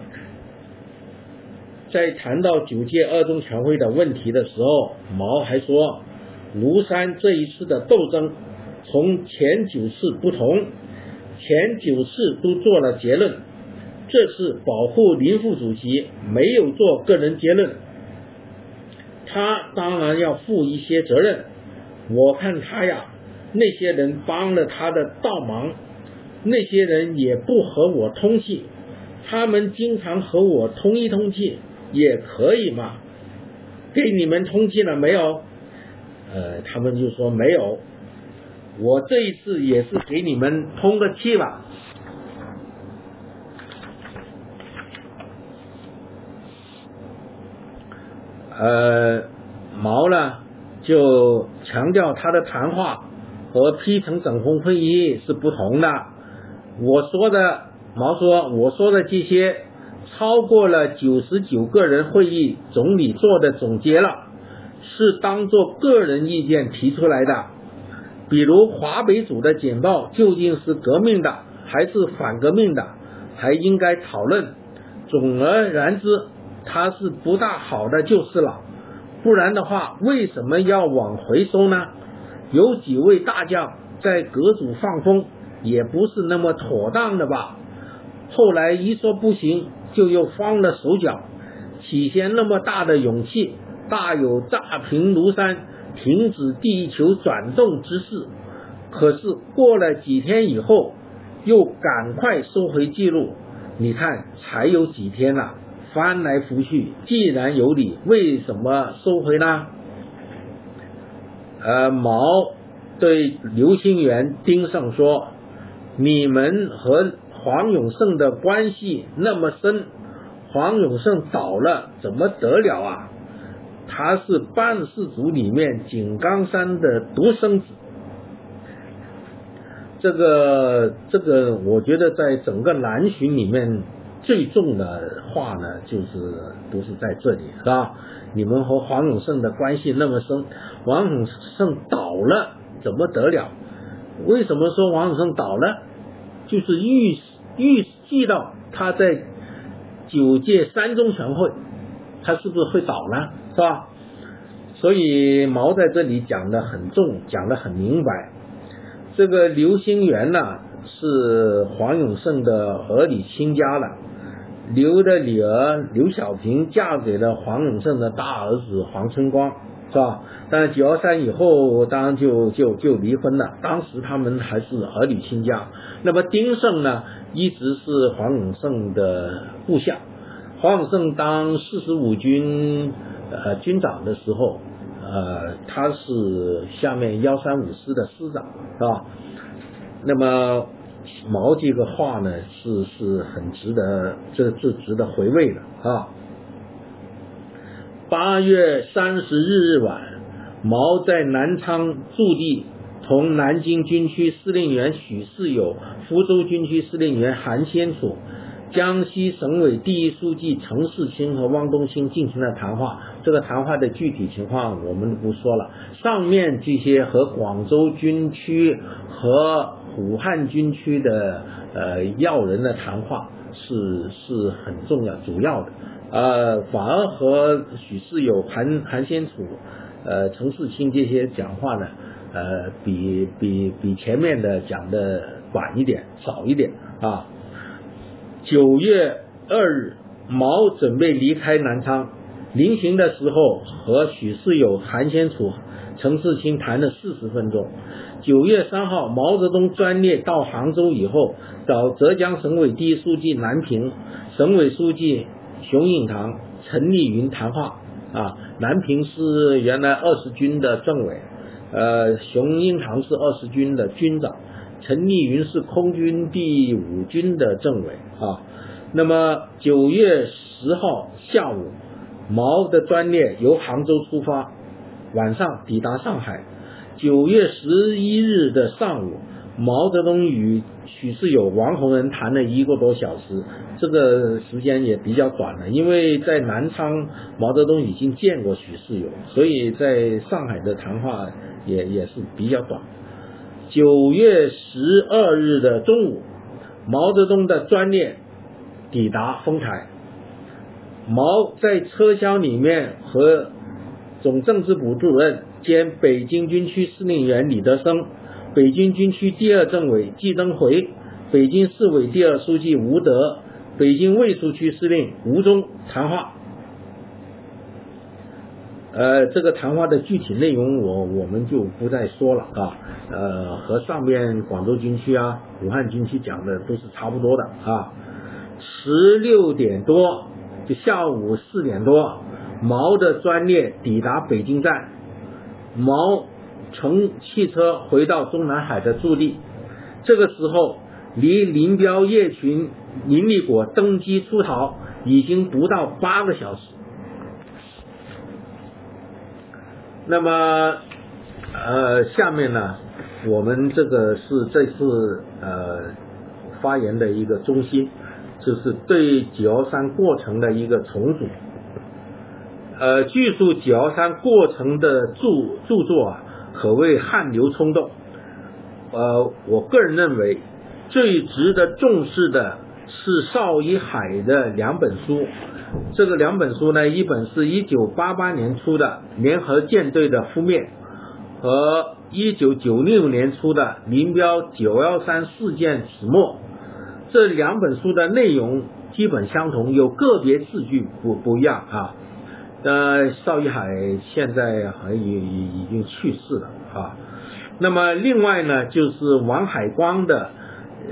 在谈到九届二中全会的问题的时候，毛还说，庐山这一次的斗争，从前九次不同，前九次都做了结论，这次保护林副主席没有做个人结论。他当然要负一些责任，我看他呀，那些人帮了他的倒忙，那些人也不和我通气，他们经常和我通一通气也可以嘛，给你们通气了没有？呃，他们就说没有，我这一次也是给你们通个气吧。呃，毛呢就强调他的谈话和批成整风会议是不同的。我说的，毛说我说的这些超过了九十九个人会议总理做的总结了，是当做个人意见提出来的。比如华北组的简报究竟是革命的还是反革命的，还应该讨论。总而言之。他是不大好的就是了，不然的话，为什么要往回收呢？有几位大将在阁主放风，也不是那么妥当的吧？后来一说不行，就又慌了手脚。起先那么大的勇气，大有炸平庐山、停止地球转动之势。可是过了几天以后，又赶快收回记录。你看，才有几天了。翻来覆去，既然有理，为什么收回呢？呃，毛对刘心元、丁胜说：“你们和黄永胜的关系那么深，黄永胜倒了怎么得了啊？他是办事组里面井冈山的独生子。这个，这个，我觉得在整个南巡里面。”最重的话呢，就是都是在这里，是吧？你们和黄永胜的关系那么深，黄永胜倒了怎么得了？为什么说黄永胜倒了？就是预预计到他在九届三中全会，他是不是会倒呢？是吧？所以毛在这里讲的很重，讲的很明白。这个刘心元呢，是黄永胜的儿女亲家了。刘的女儿刘小平嫁给了黄永胜的大儿子黄春光，是吧？但是九幺三以后，当然就就就离婚了。当时他们还是儿女亲家。那么丁胜呢，一直是黄永胜的部下。黄永胜当四十五军呃军长的时候，呃，他是下面幺三五师的师长，是吧？那么。毛这个话呢，是是很值得，这是值得回味的啊。八月三十日日晚，毛在南昌驻地，同南京军区司令员许世友、福州军区司令员韩先楚。江西省委第一书记陈世清和汪东兴进行了谈话。这个谈话的具体情况我们不说了。上面这些和广州军区和武汉军区的呃要人的谈话是是很重要、主要的。呃，反而和许世友、韩韩先楚呃陈世清这些讲话呢，呃比比比前面的讲的晚一点，少一点啊。九月二日，毛准备离开南昌，临行的时候和许世友、韩先楚、陈世清谈了四十分钟。九月三号，毛泽东专列到杭州以后，找浙江省委第一书记南平、省委书记熊应堂、陈立云谈话。啊，南平是原来二十军的政委，呃，熊应堂是二十军的军长。陈立云是空军第五军的政委啊。那么九月十号下午，毛的专列由杭州出发，晚上抵达上海。九月十一日的上午，毛泽东与许世友、王洪仁谈了一个多小时，这个时间也比较短了，因为在南昌，毛泽东已经见过许世友，所以在上海的谈话也也是比较短。九月十二日的中午，毛泽东的专列抵达丰台，毛在车厢里面和总政治部主任兼北京军区司令员李德生、北京军区第二政委季登回、北京市委第二书记吴德、北京卫戍区司令吴忠谈话。呃，这个谈话的具体内容我我们就不再说了啊，呃，和上面广州军区啊、武汉军区讲的都是差不多的啊。十六点多，就下午四点多，毛的专列抵达北京站，毛乘汽车回到中南海的驻地。这个时候，离林彪叶群、林立果登机出逃已经不到八个小时。那么，呃，下面呢，我们这个是这次呃发言的一个中心，就是对九幺三过程的一个重组。呃，叙述九幺三过程的著著作啊，可谓汗流冲动。呃，我个人认为最值得重视的是邵一海的两本书。这个两本书呢，一本是一九八八年出的《联合舰队的覆灭》，和一九九六年出的《林彪九幺三事件始末》。这两本书的内容基本相同，有个别字句不不一样啊。呃，邵一海现在好像已已经去世了啊。那么另外呢，就是王海光的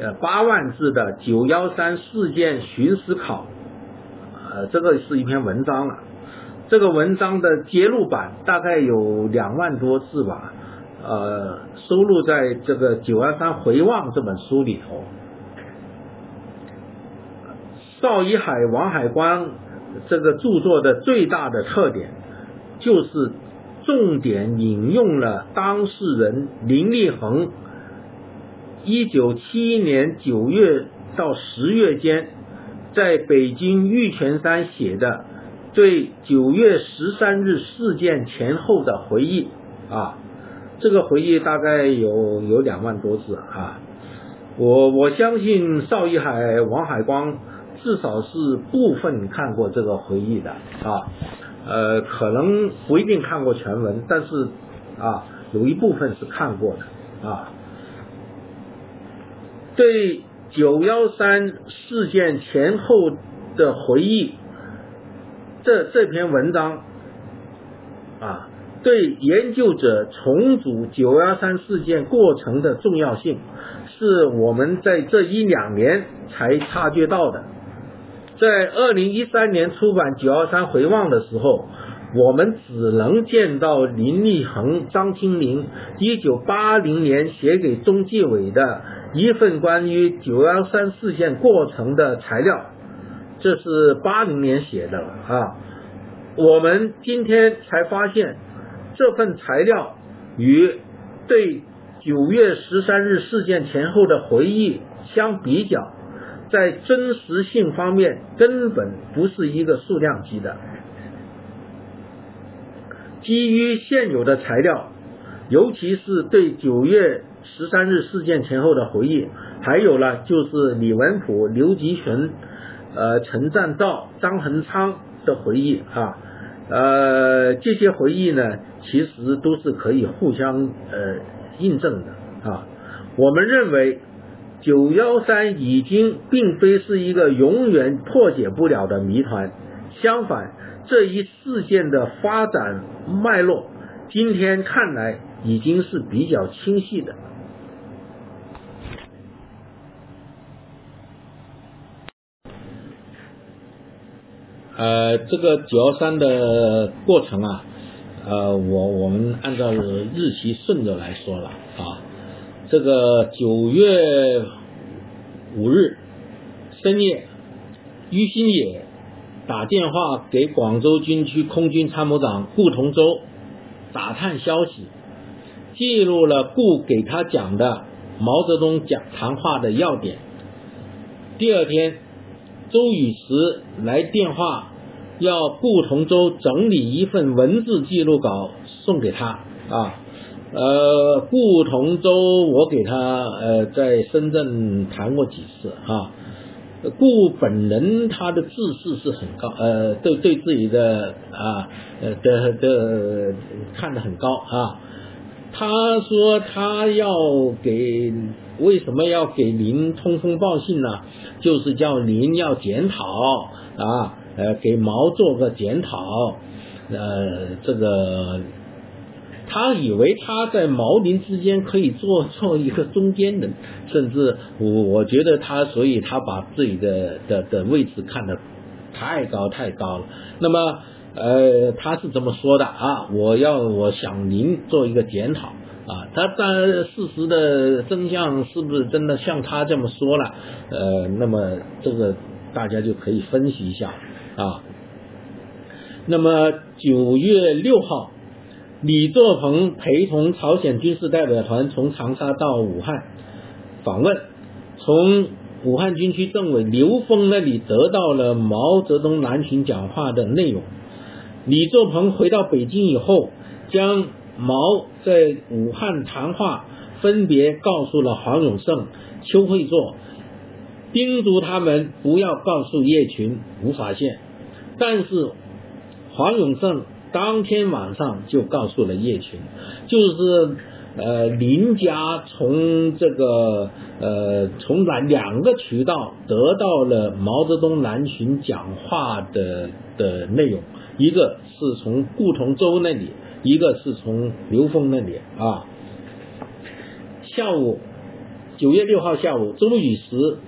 呃八万字的《九幺三事件寻思考》。呃，这个是一篇文章了，这个文章的揭露版大概有两万多字吧，呃，收录在这个《九二三回望》这本书里头。邵一海、王海光这个著作的最大的特点，就是重点引用了当事人林立恒一九七一年九月到十月间。在北京玉泉山写的对九月十三日事件前后的回忆啊，这个回忆大概有有两万多字啊。我我相信邵一海、王海光至少是部分看过这个回忆的啊，呃，可能不一定看过全文，但是啊，有一部分是看过的啊。对。九幺三事件前后的回忆，这这篇文章啊，对研究者重组九幺三事件过程的重要性，是我们在这一两年才察觉到的。在二零一三年出版《九幺三回望》的时候，我们只能见到林立恒、张清林一九八零年写给中纪委的。一份关于九幺三事件过程的材料，这是八零年写的啊。我们今天才发现，这份材料与对九月十三日事件前后的回忆相比较，在真实性方面根本不是一个数量级的。基于现有的材料，尤其是对九月。十三日事件前后的回忆，还有呢，就是李文甫、刘吉群、呃陈占道、张恒昌的回忆啊，呃，这些回忆呢，其实都是可以互相呃印证的啊。我们认为九幺三已经并非是一个永远破解不了的谜团，相反，这一事件的发展脉络，今天看来已经是比较清晰的。呃，这个九幺三的过程啊，呃，我我们按照日期顺着来说了啊。这个九月五日深夜，于新野打电话给广州军区空军参谋长顾同舟打探消息，记录了顾给他讲的毛泽东讲谈话的要点。第二天。周宇驰来电话，要顾同舟整理一份文字记录稿送给他啊。呃，顾同舟，我给他呃在深圳谈过几次啊。顾本人他的自视是很高，呃，对对自己的啊呃的的看得很高啊。他说他要给。为什么要给您通风报信呢？就是叫您要检讨啊，呃，给毛做个检讨，呃，这个他以为他在毛林之间可以做做一个中间人，甚至我我觉得他，所以他把自己的的的位置看得太高太高了。那么，呃，他是这么说的啊，我要我想您做一个检讨。啊，他但事实的真相是不是真的像他这么说了？呃，那么这个大家就可以分析一下啊。那么九月六号，李作鹏陪同朝鲜军事代表团从长沙到武汉访问，从武汉军区政委刘峰那里得到了毛泽东南巡讲话的内容。李作鹏回到北京以后，将。毛在武汉谈话分别告诉了黄永胜、邱会作，叮嘱他们不要告诉叶群吴法宪。但是黄永胜当天晚上就告诉了叶群，就是呃林家从这个呃从两两个渠道得到了毛泽东南巡讲话的的内容，一个是从顾同舟那里。一个是从刘峰那里啊，下午九月六号下午，周宇驰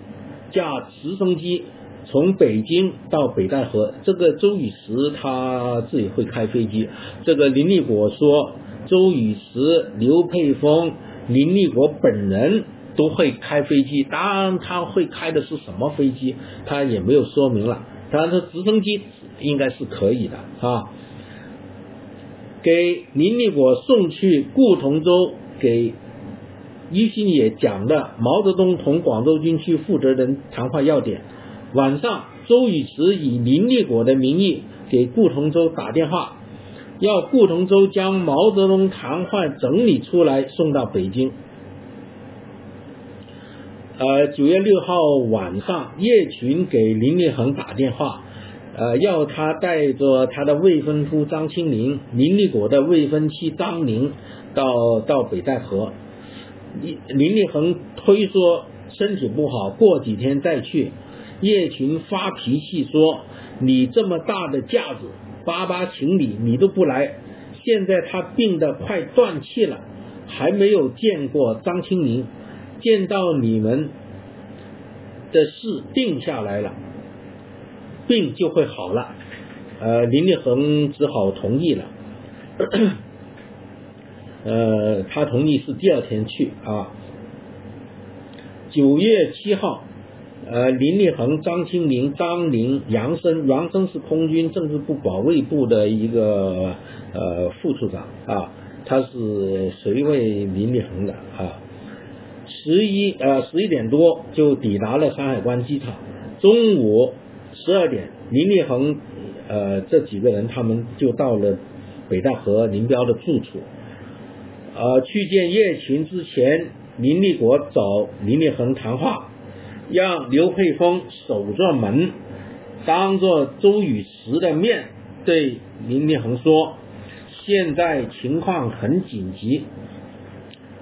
驾直升机从北京到北戴河。这个周宇驰他自己会开飞机。这个林立果说，周宇驰、刘佩峰、林立果本人都会开飞机。当然，他会开的是什么飞机，他也没有说明了。但是直升机应该是可以的啊。给林立果送去顾同舟给一新也讲的毛泽东同广州军区负责人谈话要点。晚上，周宇驰以林立果的名义给顾同舟打电话，要顾同舟将毛泽东谈话整理出来送到北京。呃，九月六号晚上，叶群给林立恒打电话。呃，要他带着他的未婚夫张清林、林立果的未婚妻张宁到到北戴河。林林立恒推说身体不好，过几天再去。叶群发脾气说：“你这么大的架子，八八情理你都不来。现在他病得快断气了，还没有见过张清林，见到你们的事定下来了。”病就会好了，呃，林立恒只好同意了，呃，他同意是第二天去啊。九月七号，呃，林立恒、张清林、张宁、杨生，杨生是空军政治部保卫部的一个呃副处长啊，他是随位林立恒的啊。十一呃十一点多就抵达了山海关机场，中午。十二点，林立恒，呃，这几个人他们就到了北戴河林彪的住处。呃，去见叶群之前，林立国找林立恒谈话，让刘佩峰守着门，当着周宇驰的面对林立恒说：“现在情况很紧急。”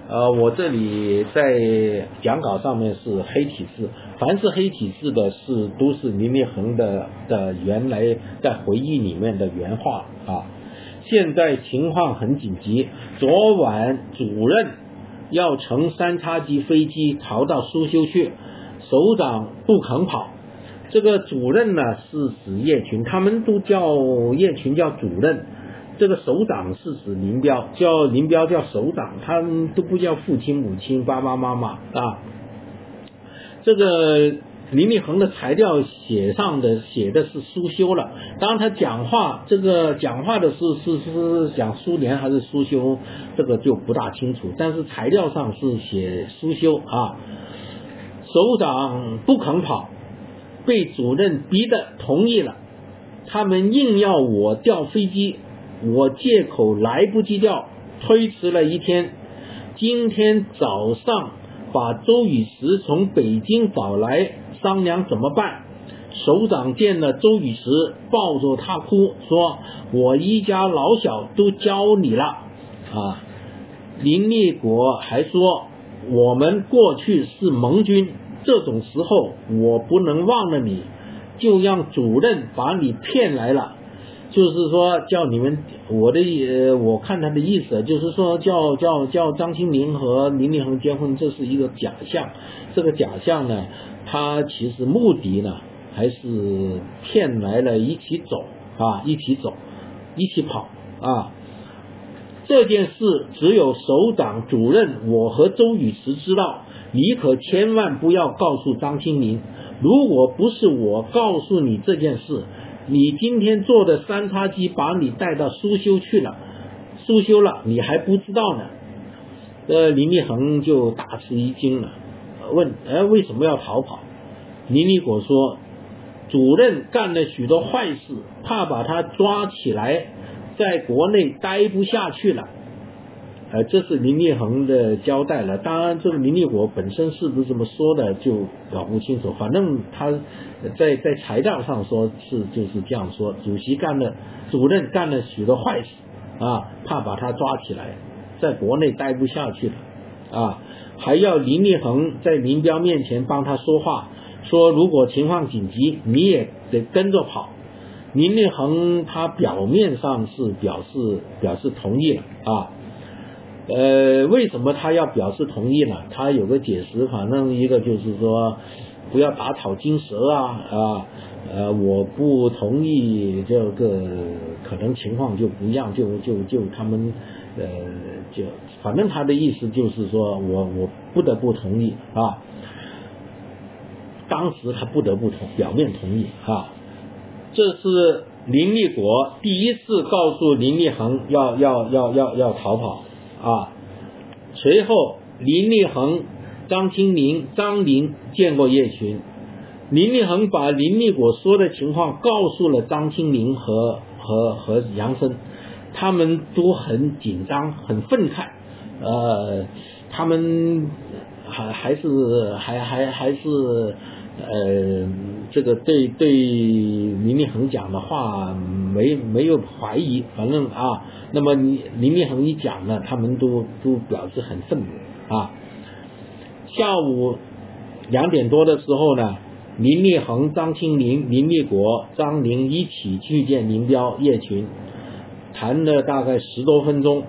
呃，我这里在讲稿上面是黑体字，凡是黑体字的是都是林立恒的的原来在回忆里面的原话啊。现在情况很紧急，昨晚主任要乘三叉戟飞机逃到苏修去，首长不肯跑。这个主任呢是指叶群，他们都叫叶群叫主任。这个首长是指林彪，叫林彪叫首长，他们都不叫父亲、母亲、爸爸妈妈啊。这个林立恒的材料写上的写的是苏修了，当他讲话这个讲话的是是是讲苏联还是苏修，这个就不大清楚，但是材料上是写苏修啊。首长不肯跑，被主任逼得同意了，他们硬要我调飞机。我借口来不及调，推迟了一天。今天早上把周雨石从北京找来商量怎么办。首长见了周雨石，抱着他哭，说：“我一家老小都教你了。”啊，林立国还说：“我们过去是盟军，这种时候我不能忘了你，就让主任把你骗来了。”就是说，叫你们，我的呃，我看他的意思，就是说，叫叫叫张清林和林立恒结婚，这是一个假象。这个假象呢，他其实目的呢，还是骗来了一起走啊，一起走，一起跑啊。这件事只有首长、主任，我和周宇驰知道，你可千万不要告诉张清林。如果不是我告诉你这件事。你今天坐的三叉戟把你带到苏修去了，苏修了，你还不知道呢。呃，林立恒就大吃一惊了，问：哎，为什么要逃跑？林立果说：主任干了许多坏事，怕把他抓起来，在国内待不下去了。呃，这是林立恒的交代了。当然，这个林立果本身是不是这么说的，就搞不清楚。反正他在在材料上说是就是这样说。主席干了，主任干了许多坏事啊，怕把他抓起来，在国内待不下去了啊，还要林立恒在林彪面前帮他说话，说如果情况紧急，你也得跟着跑。林立恒他表面上是表示表示同意了啊。呃，为什么他要表示同意呢？他有个解释，反正一个就是说，不要打草惊蛇啊啊，呃，我不同意这个，可能情况就不一样，就就就他们呃，就反正他的意思就是说我我不得不同意啊。当时他不得不同，表面同意啊。这是林立国第一次告诉林立恒要要要要要逃跑。啊，随后林立恒、张清林、张林见过叶群，林立恒把林立果说的情况告诉了张清林和和和杨森，他们都很紧张、很愤慨，呃，他们还还是还还还是。呃，这个对对林立恒讲的话没没有怀疑，反正啊，那么你林立恒一讲呢，他们都都表示很愤怒啊。下午两点多的时候呢，林立恒、张清林、林立国、张林一起去见林彪、叶群，谈了大概十多分钟。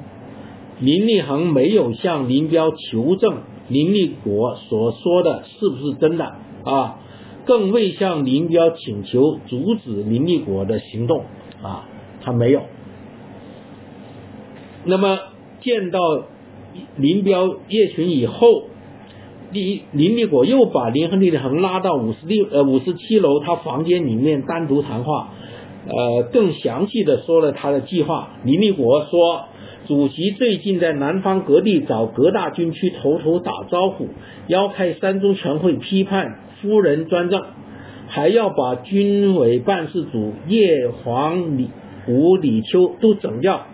林立恒没有向林彪求证林立国所说的是不是真的。啊，更未向林彪请求阻止林立果的行动啊，他没有。那么见到林彪、叶群以后，林林立果又把林和立恒拉到五十六呃五十七楼他房间里面单独谈话，呃，更详细的说了他的计划。林立果说，主席最近在南方各地找各大军区头头打招呼，要开三中全会批判。夫人专政，还要把军委办事组叶黄、李吴、李秋都整掉，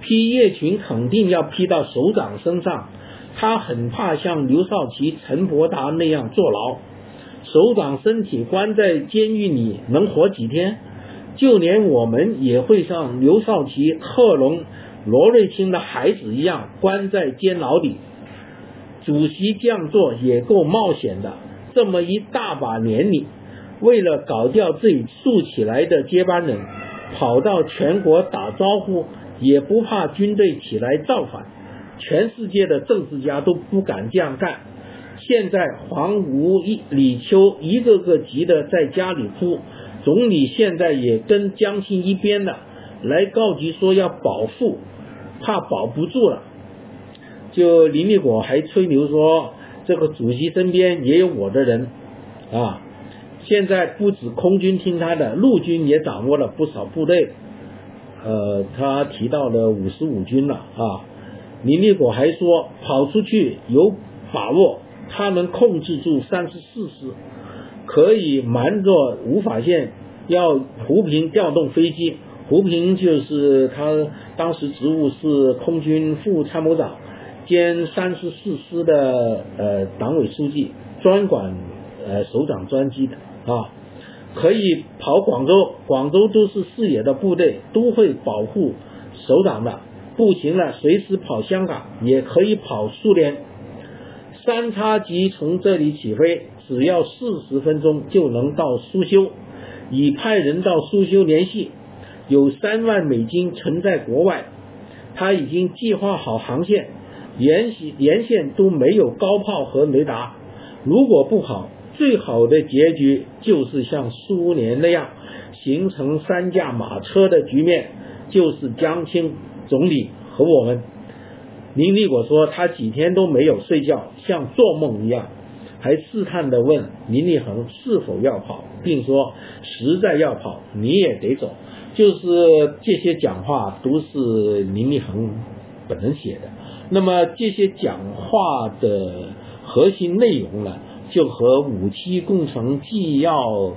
批叶群肯定要批到首长身上。他很怕像刘少奇、陈伯达那样坐牢。首长身体关在监狱里能活几天？就连我们也会像刘少奇、贺龙、罗瑞卿的孩子一样关在监牢里。主席这样做也够冒险的，这么一大把年龄，为了搞掉自己竖起来的接班人，跑到全国打招呼，也不怕军队起来造反。全世界的政治家都不敢这样干。现在黄吴一李秋一个个急得在家里哭，总理现在也跟江青一边了，来告急说要保复，怕保不住了。就林立果还吹牛说，这个主席身边也有我的人啊。现在不止空军听他的，陆军也掌握了不少部队。呃，他提到了五十五军了啊。林立果还说，跑出去有把握。他能控制住三十四师，可以瞒着吴法宪，要胡平调动飞机。胡平就是他当时职务是空军副参谋长兼三十四师的呃党委书记，专管呃首长专机的啊，可以跑广州，广州都是视野的部队，都会保护首长的。不行了，随时跑香港，也可以跑苏联。三叉戟从这里起飞，只要四十分钟就能到苏修。已派人到苏修联系，有三万美金存在国外。他已经计划好航线，沿线沿线都没有高炮和雷达。如果不跑，最好的结局就是像苏联那样，形成三驾马车的局面，就是江青总理和我们。林立果说，他几天都没有睡觉，像做梦一样，还试探地问林立恒是否要跑，并说实在要跑，你也得走。就是这些讲话都是林立恒本人写的。那么这些讲话的核心内容呢，就和五七工程纪要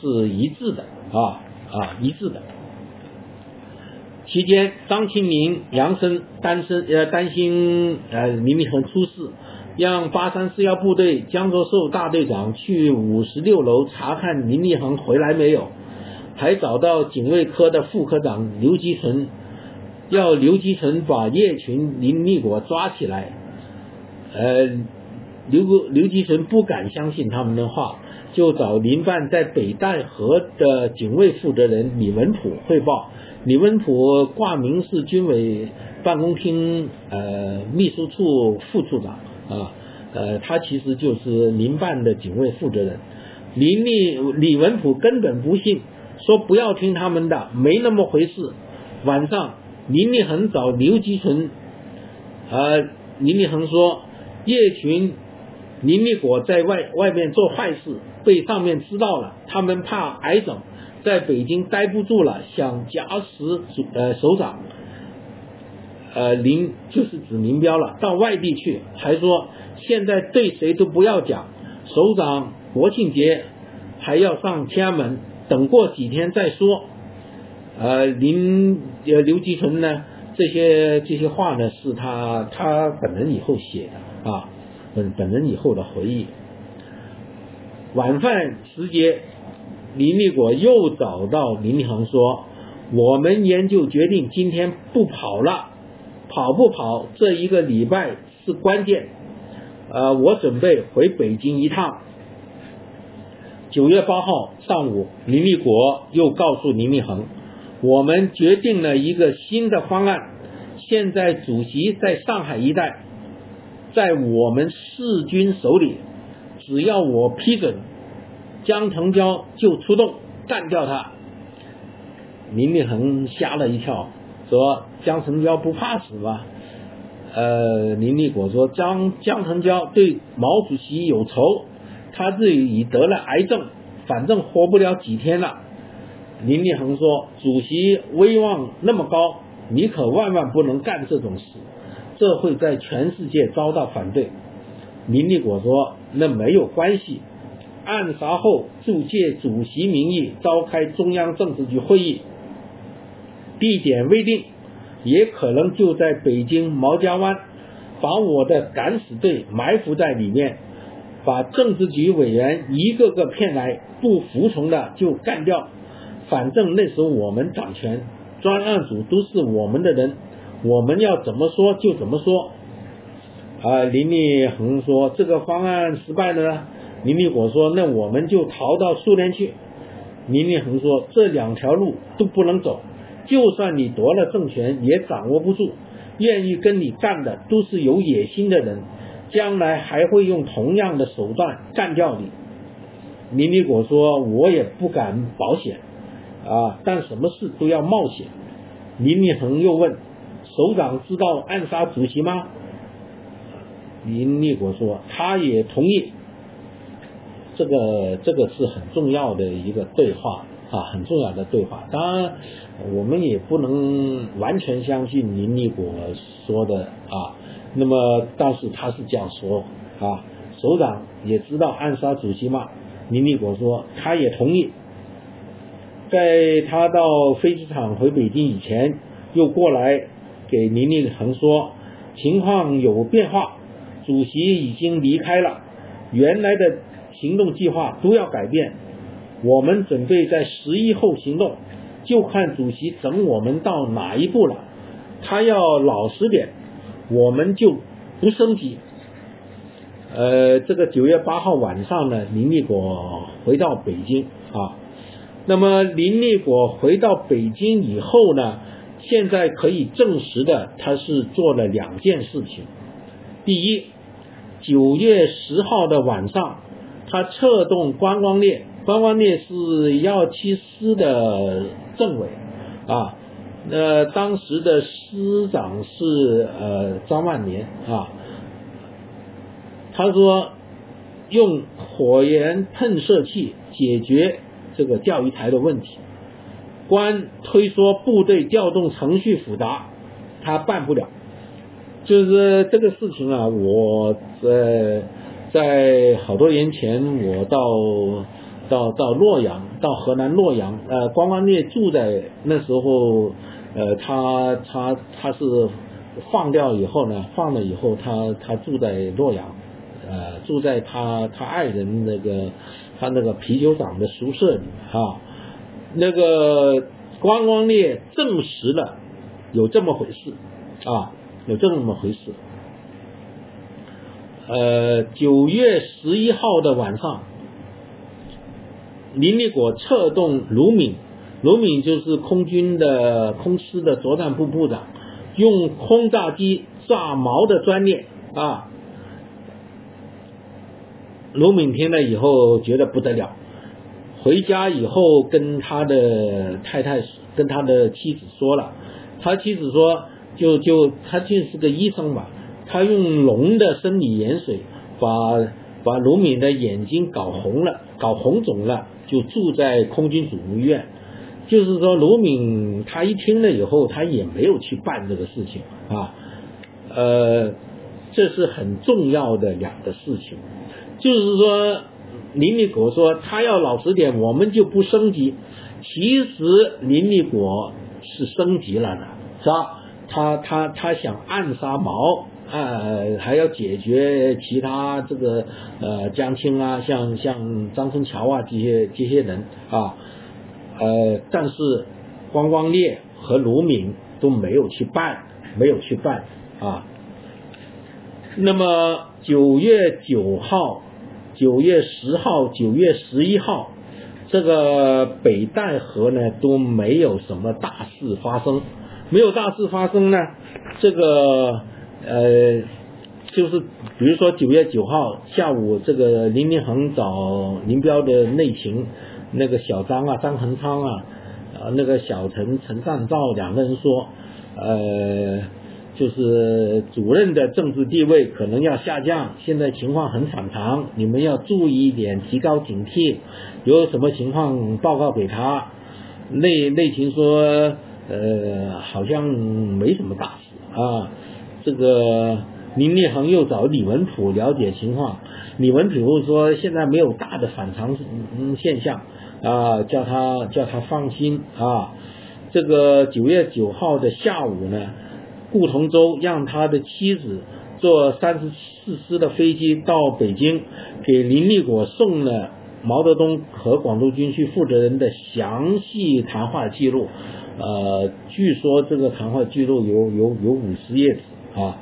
是一致的啊啊一致的。期间，张清明、杨森担心呃担心呃林立恒出事，让八三四幺部队江泽寿大队长去五十六楼查看林立恒回来没有，还找到警卫科的副科长刘基纯，要刘基成把叶群、林立果抓起来。呃，刘刘基成不敢相信他们的话，就找林办在北戴河的警卫负责人李文普汇报。李文普挂名是军委办公厅呃秘书处副处长啊，呃，他其实就是民办的警卫负责人。林立李文普根本不信，说不要听他们的，没那么回事。晚上林立恒找刘基纯，呃，林立恒说叶群、林立果在外外面做坏事，被上面知道了，他们怕挨整。在北京待不住了，想假使主呃首长，呃林就是指林彪了，到外地去，还说现在对谁都不要讲，首长国庆节还要上天安门，等过几天再说。呃林呃刘吉纯呢，这些这些话呢是他他本人以后写的啊，本本人以后的回忆。晚饭时间。林立果又找到林立恒说：“我们研究决定今天不跑了，跑不跑这一个礼拜是关键。呃，我准备回北京一趟。”九月八号上午，林立果又告诉林立恒：“我们决定了一个新的方案，现在主席在上海一带，在我们四军手里，只要我批准。”江成交就出动干掉他，林立恒吓了一跳，说江成交不怕死吗？呃，林立果说江江成交对毛主席有仇，他自己已得了癌症，反正活不了几天了。林立恒说主席威望那么高，你可万万不能干这种事，这会在全世界遭到反对。林立果说那没有关系。暗杀后，就借主席名义召开中央政治局会议，地点未定，也可能就在北京毛家湾，把我的敢死队埋伏在里面，把政治局委员一个个骗来，不服从的就干掉。反正那时候我们掌权，专案组都是我们的人，我们要怎么说就怎么说。啊，林立恒说这个方案失败了。林立果说那我们就逃到苏联去。林立恒说这两条路都不能走，就算你夺了政权也掌握不住，愿意跟你干的都是有野心的人，将来还会用同样的手段干掉你。林立果说我也不敢保险。啊！但什么事都要冒险。林立恒又问：“首长知道暗杀主席吗？”林立果说：“他也同意。”这个这个是很重要的一个对话啊，很重要的对话。当然，我们也不能完全相信林立果说的啊。那么，但是他是这样说啊。首长也知道暗杀主席吗？林立果说：“他也同意。”在他到飞机场回北京以前，又过来给林立恒说情况有变化，主席已经离开了，原来的行动计划都要改变，我们准备在十一后行动，就看主席整我们到哪一步了。他要老实点，我们就不升级。呃，这个九月八号晚上呢，林立果回到北京啊。那么林立果回到北京以后呢，现在可以证实的，他是做了两件事情。第一，九月十号的晚上，他策动观光列，观光列是幺七师的政委啊，呃，当时的师长是呃张万年啊，他说用火焰喷射器解决。这个钓鱼台的问题，官推说部队调动程序复杂，他办不了。就是这个事情啊，我在在好多年前，我到到到洛阳，到河南洛阳，呃，关光烈住在那时候，呃，他他他是放掉以后呢，放了以后，他他住在洛阳，呃，住在他他爱人那个。他那个啤酒厂的宿舍里啊，那个观光列证实了有这么回事啊，有这么回事。呃，九月十一号的晚上，林立果策动卢敏，卢敏就是空军的空师的作战部部长，用轰炸机炸毛的专列啊。卢敏听了以后觉得不得了，回家以后跟他的太太、跟他的妻子说了，他妻子说就就他就是个医生嘛，他用龙的生理盐水把把卢敏的眼睛搞红了，搞红肿了，就住在空军总医院。就是说卢敏他一听了以后，他也没有去办这个事情啊，呃，这是很重要的两个事情。就是说，林立果说他要老实点，我们就不升级。其实林立果是升级了的，是吧？他他他想暗杀毛，呃，还要解决其他这个呃江青啊，像像张春桥啊这些这些人啊，呃，但是光光烈和卢敏都没有去办，没有去办啊。那么九月九号。九月十号、九月十一号，这个北戴河呢都没有什么大事发生，没有大事发生呢，这个呃，就是比如说九月九号下午，这个林立恒找林彪的内情，那个小张啊、张恒昌啊，呃，那个小陈陈善照两个人说，呃。就是主任的政治地位可能要下降，现在情况很反常，你们要注意一点，提高警惕，有什么情况报告给他。内内情说，呃，好像没什么大事啊。这个林立恒又找李文普了解情况，李文普说现在没有大的反常现象啊，叫他叫他放心啊。这个九月九号的下午呢。顾同舟让他的妻子坐三十四师的飞机到北京，给林立果送了毛泽东和广州军区负责人的详细谈话记录，呃，据说这个谈话记录有有有五十页纸啊。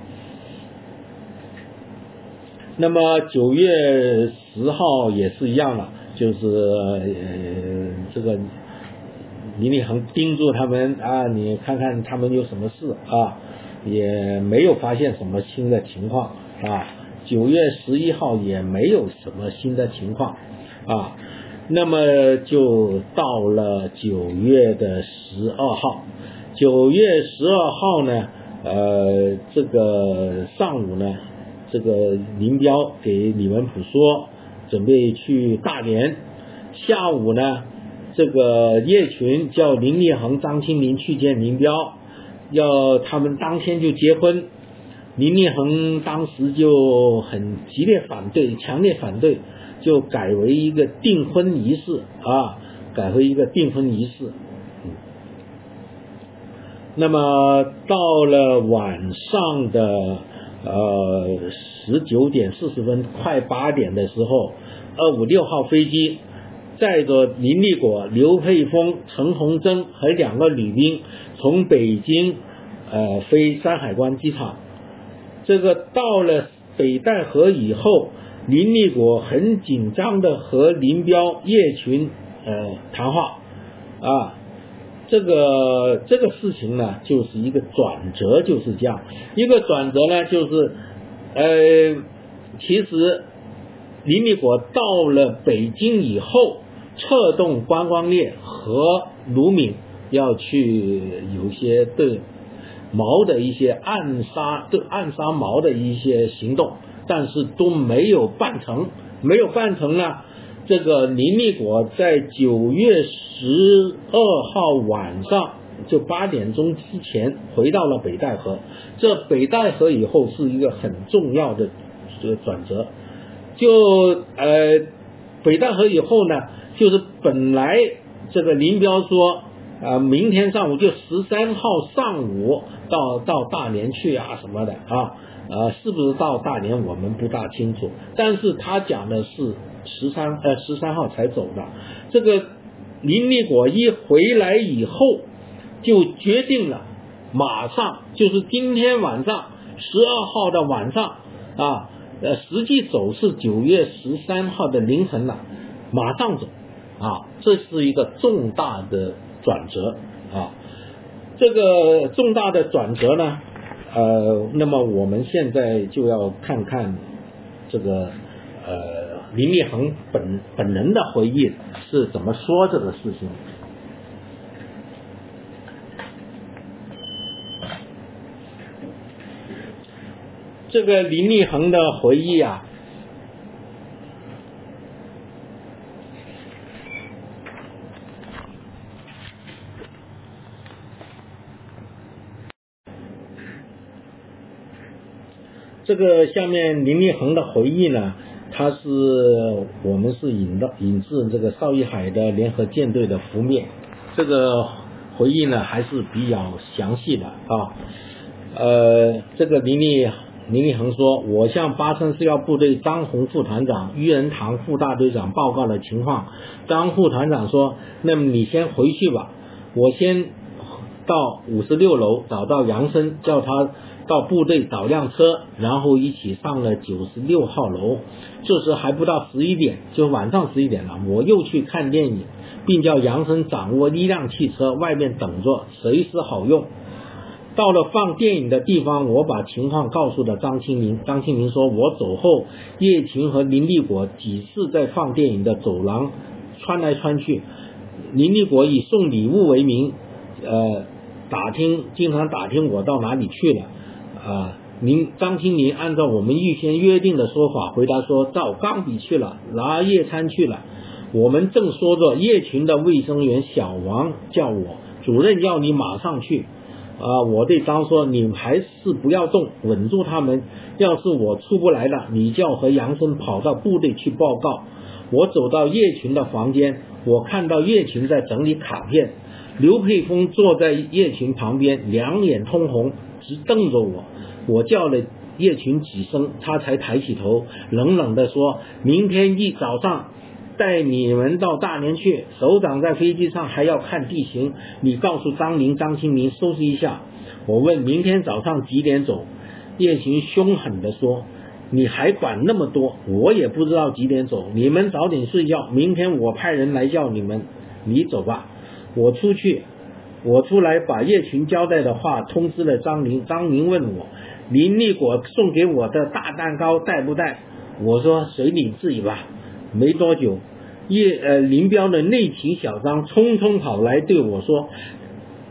那么九月十号也是一样了，就是呃这个李立恒叮嘱他们啊，你看看他们有什么事啊，也没有发现什么新的情况啊。九月十一号也没有什么新的情况啊。那么就到了九月的十二号，九月十二号呢，呃，这个上午呢。这个林彪给李文普说，准备去大连。下午呢，这个叶群叫林立恒、张清林去见林彪，要他们当天就结婚。林立恒当时就很激烈反对，强烈反对，就改为一个订婚仪式啊，改为一个订婚仪式。那么到了晚上的。呃，十九点四十分，快八点的时候，二五六号飞机载着林立果、刘佩峰、陈洪珍和两个女兵从北京呃飞山海关机场。这个到了北戴河以后，林立果很紧张的和林彪、叶群呃谈话啊。这个这个事情呢，就是一个转折，就是这样一个转折呢，就是呃，其实林立果到了北京以后，策动关光烈和卢敏要去有些对毛的一些暗杀，对暗杀毛的一些行动，但是都没有办成，没有办成呢。这个林立果在九月十二号晚上就八点钟之前回到了北戴河。这北戴河以后是一个很重要的这个转折。就呃北戴河以后呢，就是本来这个林彪说啊，明天上午就十三号上午到到大连去啊什么的啊，呃是不是到大连我们不大清楚，但是他讲的是。十三呃十三号才走的，这个林立果一回来以后，就决定了马上就是今天晚上十二号的晚上啊，呃实际走是九月十三号的凌晨了，马上走啊，这是一个重大的转折啊，这个重大的转折呢，呃，那么我们现在就要看看这个呃。林立恒本本人的回忆是怎么说这个事情？这个林立恒的回忆啊，这个下面林立恒的回忆呢？他是我们是引到引自这个邵一海的联合舰队的覆灭，这个回忆呢还是比较详细的啊。呃，这个林立林立恒说，我向八三四幺部队张宏副团长、于仁堂副大队长报告了情况。张副团长说，那么你先回去吧，我先到五十六楼找到杨森，叫他。到部队找辆车，然后一起上了九十六号楼。这时还不到十一点，就晚上十一点了。我又去看电影，并叫杨生掌握一辆汽车，外面等着，随时好用。到了放电影的地方，我把情况告诉了张清明。张清明说：“我走后，叶群和林立果几次在放电影的走廊穿来穿去。林立果以送礼物为名，呃，打听，经常打听我到哪里去了。”啊，您张清林按照我们预先约定的说法回答说，到钢笔去了，拿夜餐去了。我们正说着，叶群的卫生员小王叫我，主任要你马上去。啊，我对张说，你还是不要动，稳住他们。要是我出不来了，你叫和杨森跑到部队去报告。我走到叶群的房间，我看到叶群在整理卡片，刘佩峰坐在叶群旁边，两眼通红。直瞪着我，我叫了叶群几声，他才抬起头，冷冷地说：“明天一早上带你们到大连去。首长在飞机上还要看地形，你告诉张林、张清明收拾一下。我问明天早上几点走？叶群凶狠地说：“你还管那么多？我也不知道几点走。你们早点睡觉，明天我派人来叫你们。你走吧，我出去。我出来把叶群交代的话通知了张宁。张宁问我，林立果送给我的大蛋糕带不带？我说随你自己吧。没多久，叶呃林彪的内勤小张匆匆跑来对我说，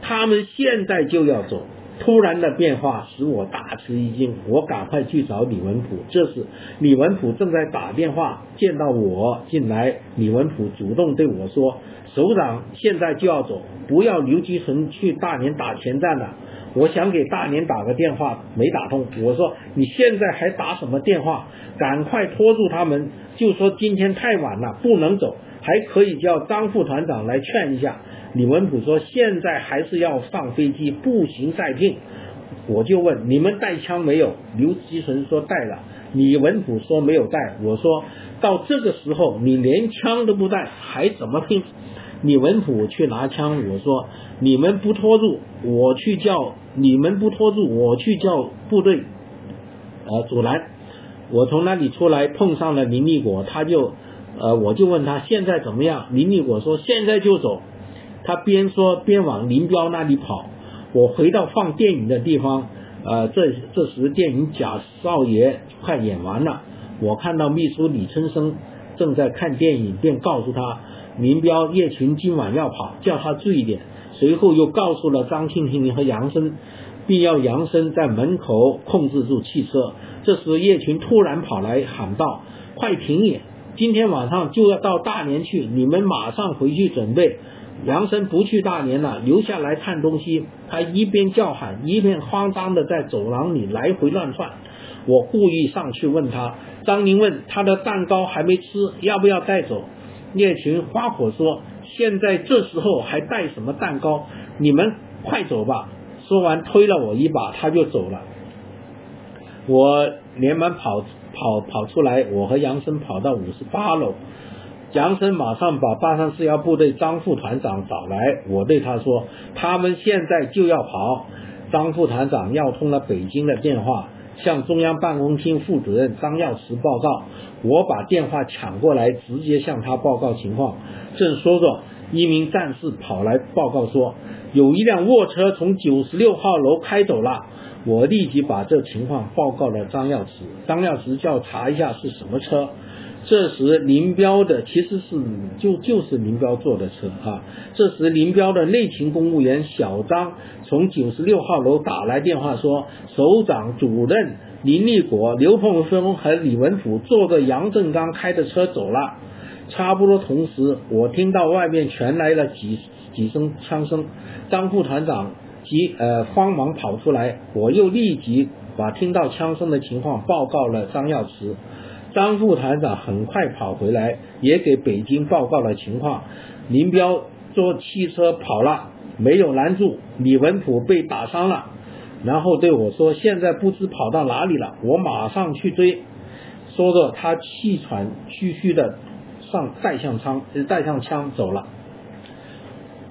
他们现在就要走。突然的变化使我大吃一惊，我赶快去找李文普。这时，李文普正在打电话，见到我进来，李文普主动对我说：“首长现在就要走，不要刘基成去大连打前站了。”我想给大连打个电话，没打通。我说：“你现在还打什么电话？赶快拖住他们，就说今天太晚了，不能走，还可以叫张副团长来劝一下。”李文普说：“现在还是要上飞机，步行再拼。”我就问：“你们带枪没有？”刘基成说：“带了。”李文普说：“没有带。”我说：“到这个时候，你连枪都不带，还怎么拼？”李文普去拿枪，我说：“你们不拖住，我去叫你们不拖住，我去叫部队，呃，阻拦。”我从那里出来，碰上了林立果，他就，呃，我就问他现在怎么样？林立果说：“现在就走。”他边说边往林彪那里跑。我回到放电影的地方，呃，这这时电影《贾少爷》快演完了。我看到秘书李春生正在看电影，便告诉他林彪、叶群今晚要跑，叫他注意点。随后又告诉了张庆平和杨森，并要杨森在门口控制住汽车。这时叶群突然跑来喊道：“快停眼！今天晚上就要到大连去，你们马上回去准备。”杨森不去大连了，留下来看东西。他一边叫喊，一边慌张的在走廊里来回乱窜。我故意上去问他，张宁问他的蛋糕还没吃，要不要带走？叶群发火说：“现在这时候还带什么蛋糕？你们快走吧！”说完推了我一把，他就走了。我连忙跑跑跑出来，我和杨森跑到五十八楼。杨森马上把八三四幺部队张副团长找来，我对他说：“他们现在就要跑。”张副团长要通了北京的电话，向中央办公厅副主任张耀慈报告。我把电话抢过来，直接向他报告情况。正说着，一名战士跑来报告说：“有一辆卧车从九十六号楼开走了。”我立即把这情况报告了张耀慈。张耀慈叫查一下是什么车。这时林彪的其实是就就是林彪坐的车啊。这时林彪的内勤公务员小张从九十六号楼打来电话说，首长、主任林立果、刘凤峰和李文甫坐着杨振刚开的车走了。差不多同时，我听到外面传来了几几声枪声，张副团长急呃慌忙跑出来，我又立即把听到枪声的情况报告了张耀慈。张副团长很快跑回来，也给北京报告了情况。林彪坐汽车跑了，没有拦住。李文普被打伤了，然后对我说：“现在不知跑到哪里了，我马上去追。”说着，他气喘吁吁的上带上枪，带上枪走了。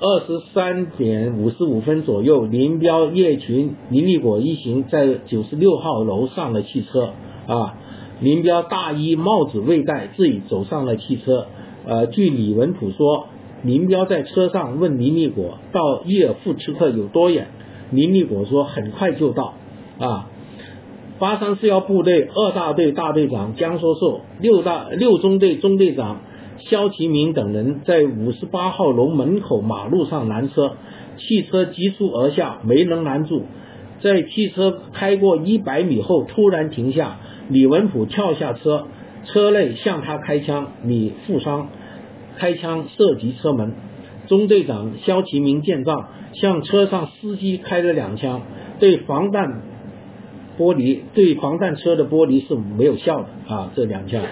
二十三点五十五分左右，林彪、叶群、林立果一行在九十六号楼上了汽车啊。林彪大衣帽子未戴，自己走上了汽车。呃，据李文普说，林彪在车上问林立果到伊尔富茨克有多远，林立果说很快就到。啊，八三四幺部队二大队大队长江说寿，六大六中队中队长肖其明等人在五十八号楼门口马路上拦车，汽车急速而下，没能拦住，在汽车开过一百米后突然停下。李文普跳下车，车内向他开枪，李负伤，开枪射击车门。中队长肖其明见状，向车上司机开了两枪，对防弹玻璃，对防弹车的玻璃是没有效的啊，这两枪。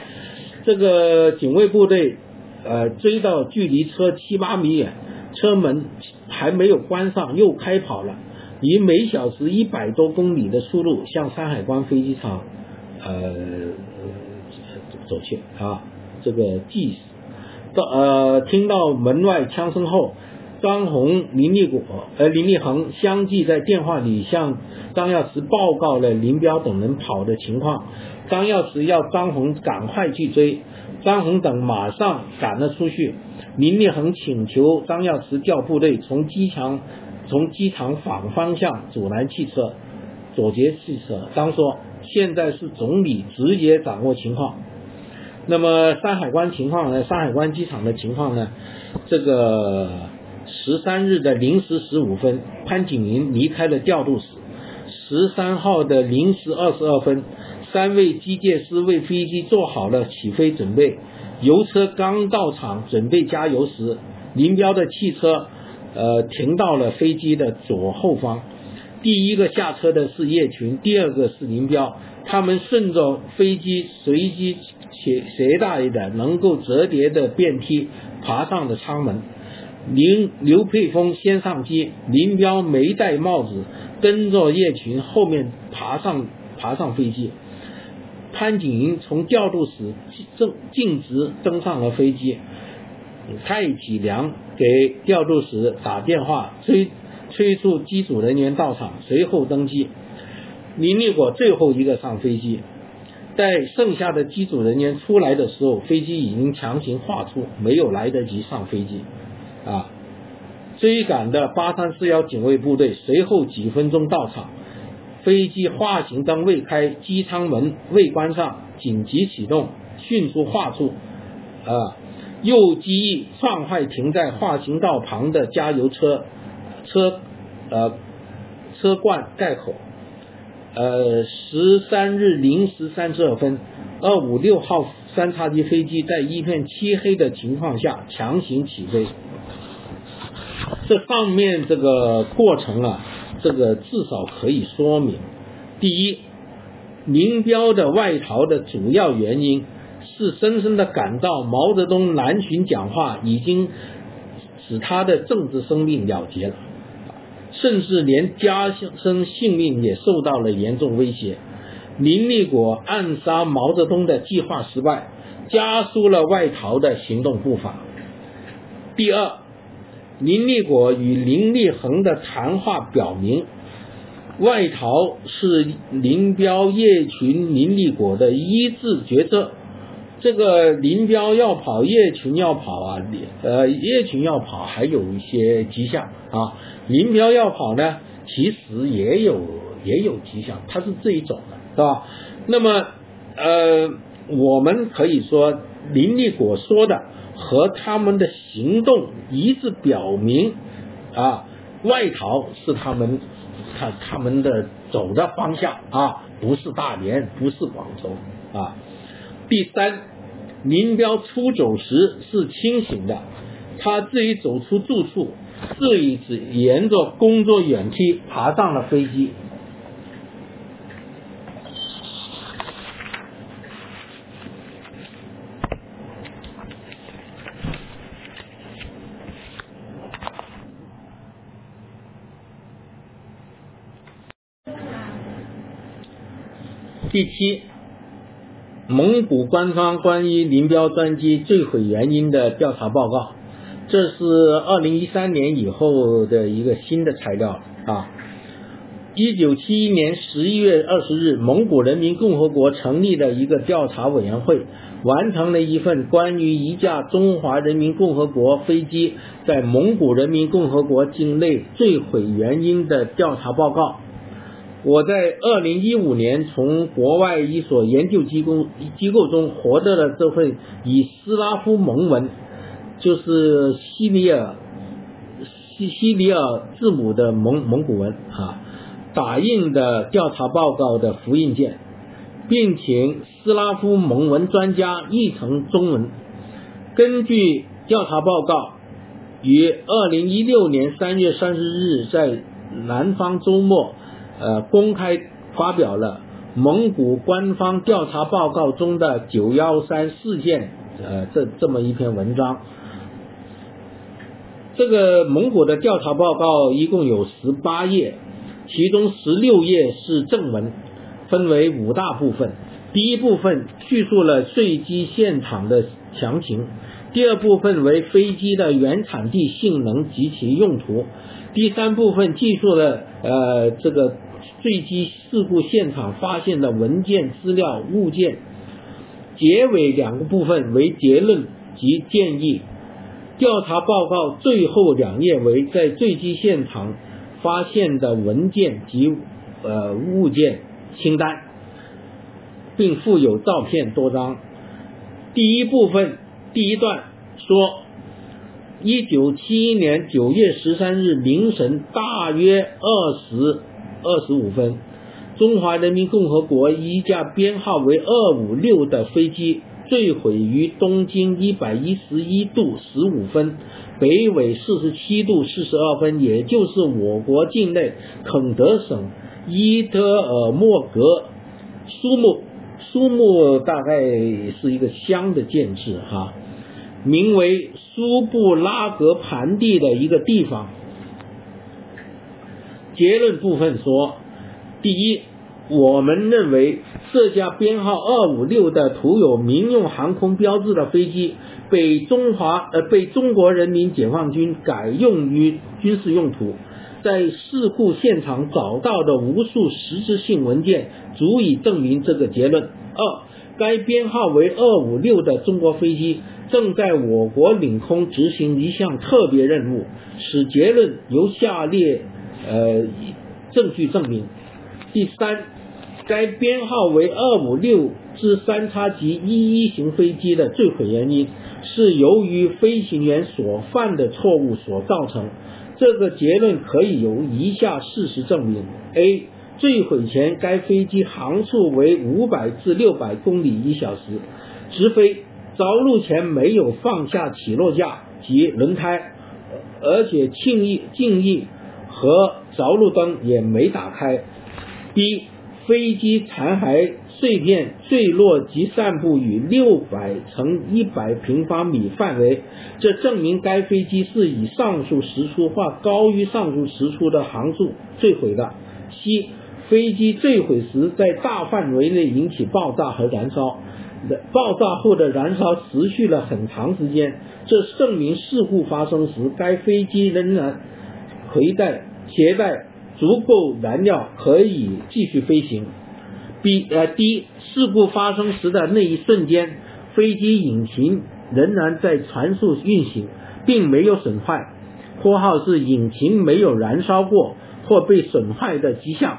这个警卫部队呃追到距离车七八米远，车门还没有关上，又开跑了，以每小时一百多公里的速度向山海关飞机场。呃，走去啊，这个计到呃听到门外枪声后，张红、林立果、呃林立恒相继在电话里向张耀慈报告了林彪等人跑的情况。张耀慈要张红赶快去追，张红等马上赶了出去。林立恒请求张耀慈调部队从机场从机场反方向阻拦汽车，阻截汽车。张说现在是总理直接掌握情况。那么山海关情况呢？山海关机场的情况呢？这个十三日的零时十五分，潘景寅离开了调度室。十三号的零时二十二分。三位机械师为飞机做好了起飞准备，油车刚到场准备加油时，林彪的汽车呃停到了飞机的左后方。第一个下车的是叶群，第二个是林彪。他们顺着飞机随机携携带的能够折叠的电梯爬上了舱门。林刘佩峰先上机，林彪没戴帽子，跟着叶群后面爬上爬上飞机。潘景寅从调度室正径直登上了飞机，蔡启良给调度室打电话催催促机组人员到场，随后登机。林立果最后一个上飞机，在剩下的机组人员出来的时候，飞机已经强行划出，没有来得及上飞机。啊，追赶的八三四幺警卫部队随后几分钟到场。飞机滑行灯未开，机舱门未关上，紧急启动，迅速划出，啊，右机翼撞坏停在滑行道旁的加油车车呃车罐盖口，呃，十三日零时三十二分，二五六号三叉戟飞机在一片漆黑的情况下强行起飞，这上面这个过程啊。这个至少可以说明，第一，林彪的外逃的主要原因是深深的感到毛泽东南巡讲话已经使他的政治生命了结了，甚至连家生性命也受到了严重威胁。林立果暗杀毛泽东的计划失败，加速了外逃的行动步伐。第二。林立果与林立恒的谈话表明，外逃是林彪、叶群、林立果的一致决策。这个林彪要跑，叶群要跑啊，呃，叶群要跑还有一些迹象啊。林彪要跑呢，其实也有也有迹象，他是这一种的，是吧？那么，呃，我们可以说林立果说的。和他们的行动一致表明，啊，外逃是他们他他们的走的方向啊，不是大连，不是广州啊。第三，林彪出走时是清醒的，他自己走出住处，自己是沿着工作远梯爬上了飞机。第七，蒙古官方关于林彪专机坠毁原因的调查报告，这是二零一三年以后的一个新的材料啊。一九七一年十一月二十日，蒙古人民共和国成立了一个调查委员会，完成了一份关于一架中华人民共和国飞机在蒙古人民共和国境内坠毁原因的调查报告。我在二零一五年从国外一所研究机构机构中获得了这份以斯拉夫蒙文，就是西里尔西西里尔字母的蒙蒙古文啊，打印的调查报告的复印件，并请斯拉夫蒙文专家译成中文。根据调查报告，于二零一六年三月三十日在南方周末。呃，公开发表了蒙古官方调查报告中的九幺三事件，呃，这这么一篇文章。这个蒙古的调查报告一共有十八页，其中十六页是正文，分为五大部分。第一部分叙述了坠机现场的详情，第二部分为飞机的原产地、性能及其用途。第三部分记述了呃这个坠机事故现场发现的文件、资料、物件。结尾两个部分为结论及建议。调查报告最后两页为在坠机现场发现的文件及呃物件清单，并附有照片多张。第一部分第一段说，一九七一年九月十三日凌晨大约二十二十五分，中华人民共和国一架编号为二五六的飞机。坠毁于东经一百一十一度十五分，北纬四十七度四十二分，也就是我国境内肯德省伊德尔莫格苏木苏木大概是一个乡的建制哈，名为苏布拉格盘地的一个地方。结论部分说，第一。我们认为，这架编号二五六的涂有民用航空标志的飞机，被中华呃被中国人民解放军改用于军事用途。在事故现场找到的无数实质性文件，足以证明这个结论。二，该编号为二五六的中国飞机正在我国领空执行一项特别任务。此结论由下列呃证据证明。第三。该编号为二五六至三叉戟一一型飞机的坠毁原因是由于飞行员所犯的错误所造成。这个结论可以由以下事实证明：A. 坠毁前该飞机航速为五百至六百公里一小时，直飞；着陆前没有放下起落架及轮胎，而且静翼静翼和着陆灯也没打开。B. 飞机残骸碎片坠落及散布于六百乘一百平方米范围，这证明该飞机是以上述时速或高于上述时速的航速坠毁的。七飞机坠毁时在大范围内引起爆炸和燃烧，爆炸后的燃烧持续了很长时间，这证明事故发生时该飞机仍然携带携带。足够燃料可以继续飞行。B 呃，D 事故发生时的那一瞬间，飞机引擎仍然在传速运行，并没有损坏。括号是引擎没有燃烧过或被损坏的迹象。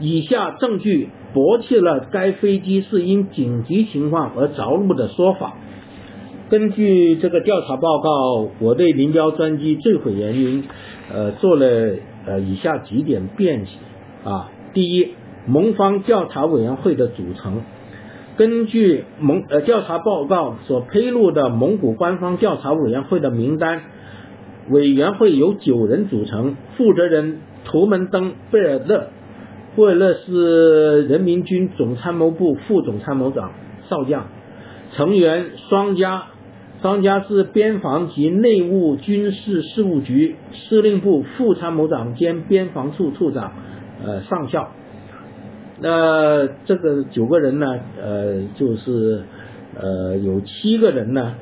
以下证据驳斥了该飞机是因紧急情况而着陆的说法。根据这个调查报告，我对林彪专机坠毁原因，呃，做了。呃，以下几点辨析啊，第一，盟方调查委员会的组成，根据蒙呃调查报告所披露的蒙古官方调查委员会的名单，委员会由九人组成，负责人图门登贝尔勒，贝尔勒是人民军总参谋部副总参谋长，少将，成员双加。张家是边防及内务军事事务局司令部副参谋长兼边防处处长，呃，上校。那这个九个人呢，呃，就是呃，有七个人呢，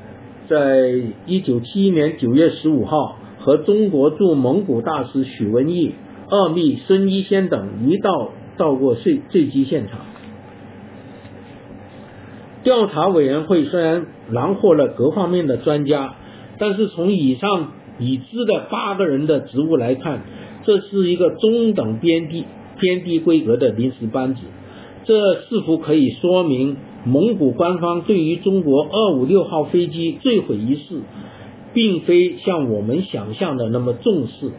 在一九七一年九月十五号和中国驻蒙古大使许文义、二秘孙一仙等一道到过坠坠机现场。调查委员会虽然囊括了各方面的专家，但是从以上已知的八个人的职务来看，这是一个中等偏低、偏低规格的临时班子。这似乎可以说明蒙古官方对于中国二五六号飞机坠毁一事，并非像我们想象的那么重视，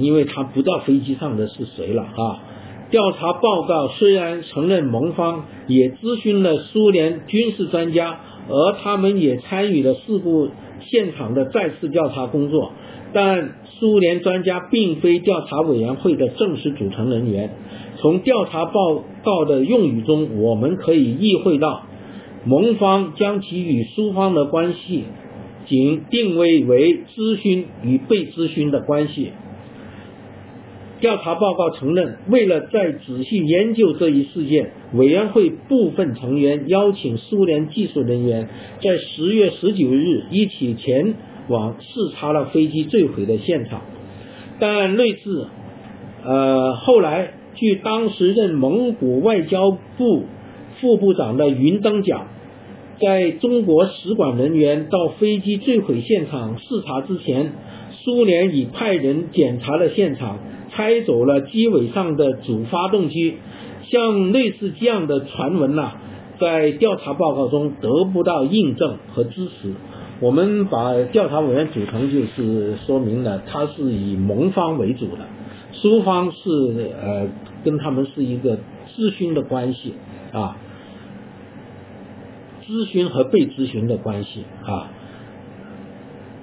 因为他不知道飞机上的是谁了啊。调查报告虽然承认盟方也咨询了苏联军事专家，而他们也参与了事故现场的再次调查工作，但苏联专家并非调查委员会的正式组成人员。从调查报告的用语中，我们可以意会到，盟方将其与苏方的关系仅定位为咨询与被咨询的关系。调查报告承认，为了再仔细研究这一事件，委员会部分成员邀请苏联技术人员在十月十九日一起前往视察了飞机坠毁的现场。但类似，呃，后来据当时任蒙古外交部副部长的云登讲，在中国使馆人员到飞机坠毁现场视察之前，苏联已派人检查了现场。拆走了机尾上的主发动机，像类似这样的传闻呐，在调查报告中得不到印证和支持。我们把调查委员组成，就是说明了他是以盟方为主的，苏方是呃跟他们是一个咨询的关系啊，咨询和被咨询的关系啊。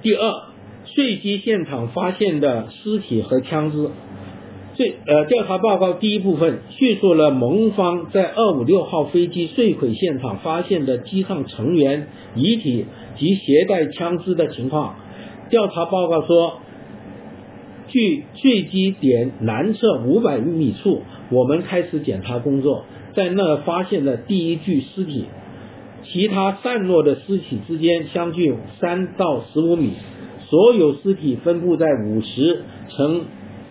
第二，坠机现场发现的尸体和枪支。坠呃，调查报告第一部分叙述了蒙方在二五六号飞机坠毁现场发现的机上成员遗体及携带枪支的情况。调查报告说，距坠机点南侧五百米处，我们开始检查工作，在那发现了第一具尸体，其他散落的尸体之间相距三到十五米，所有尸体分布在五十乘。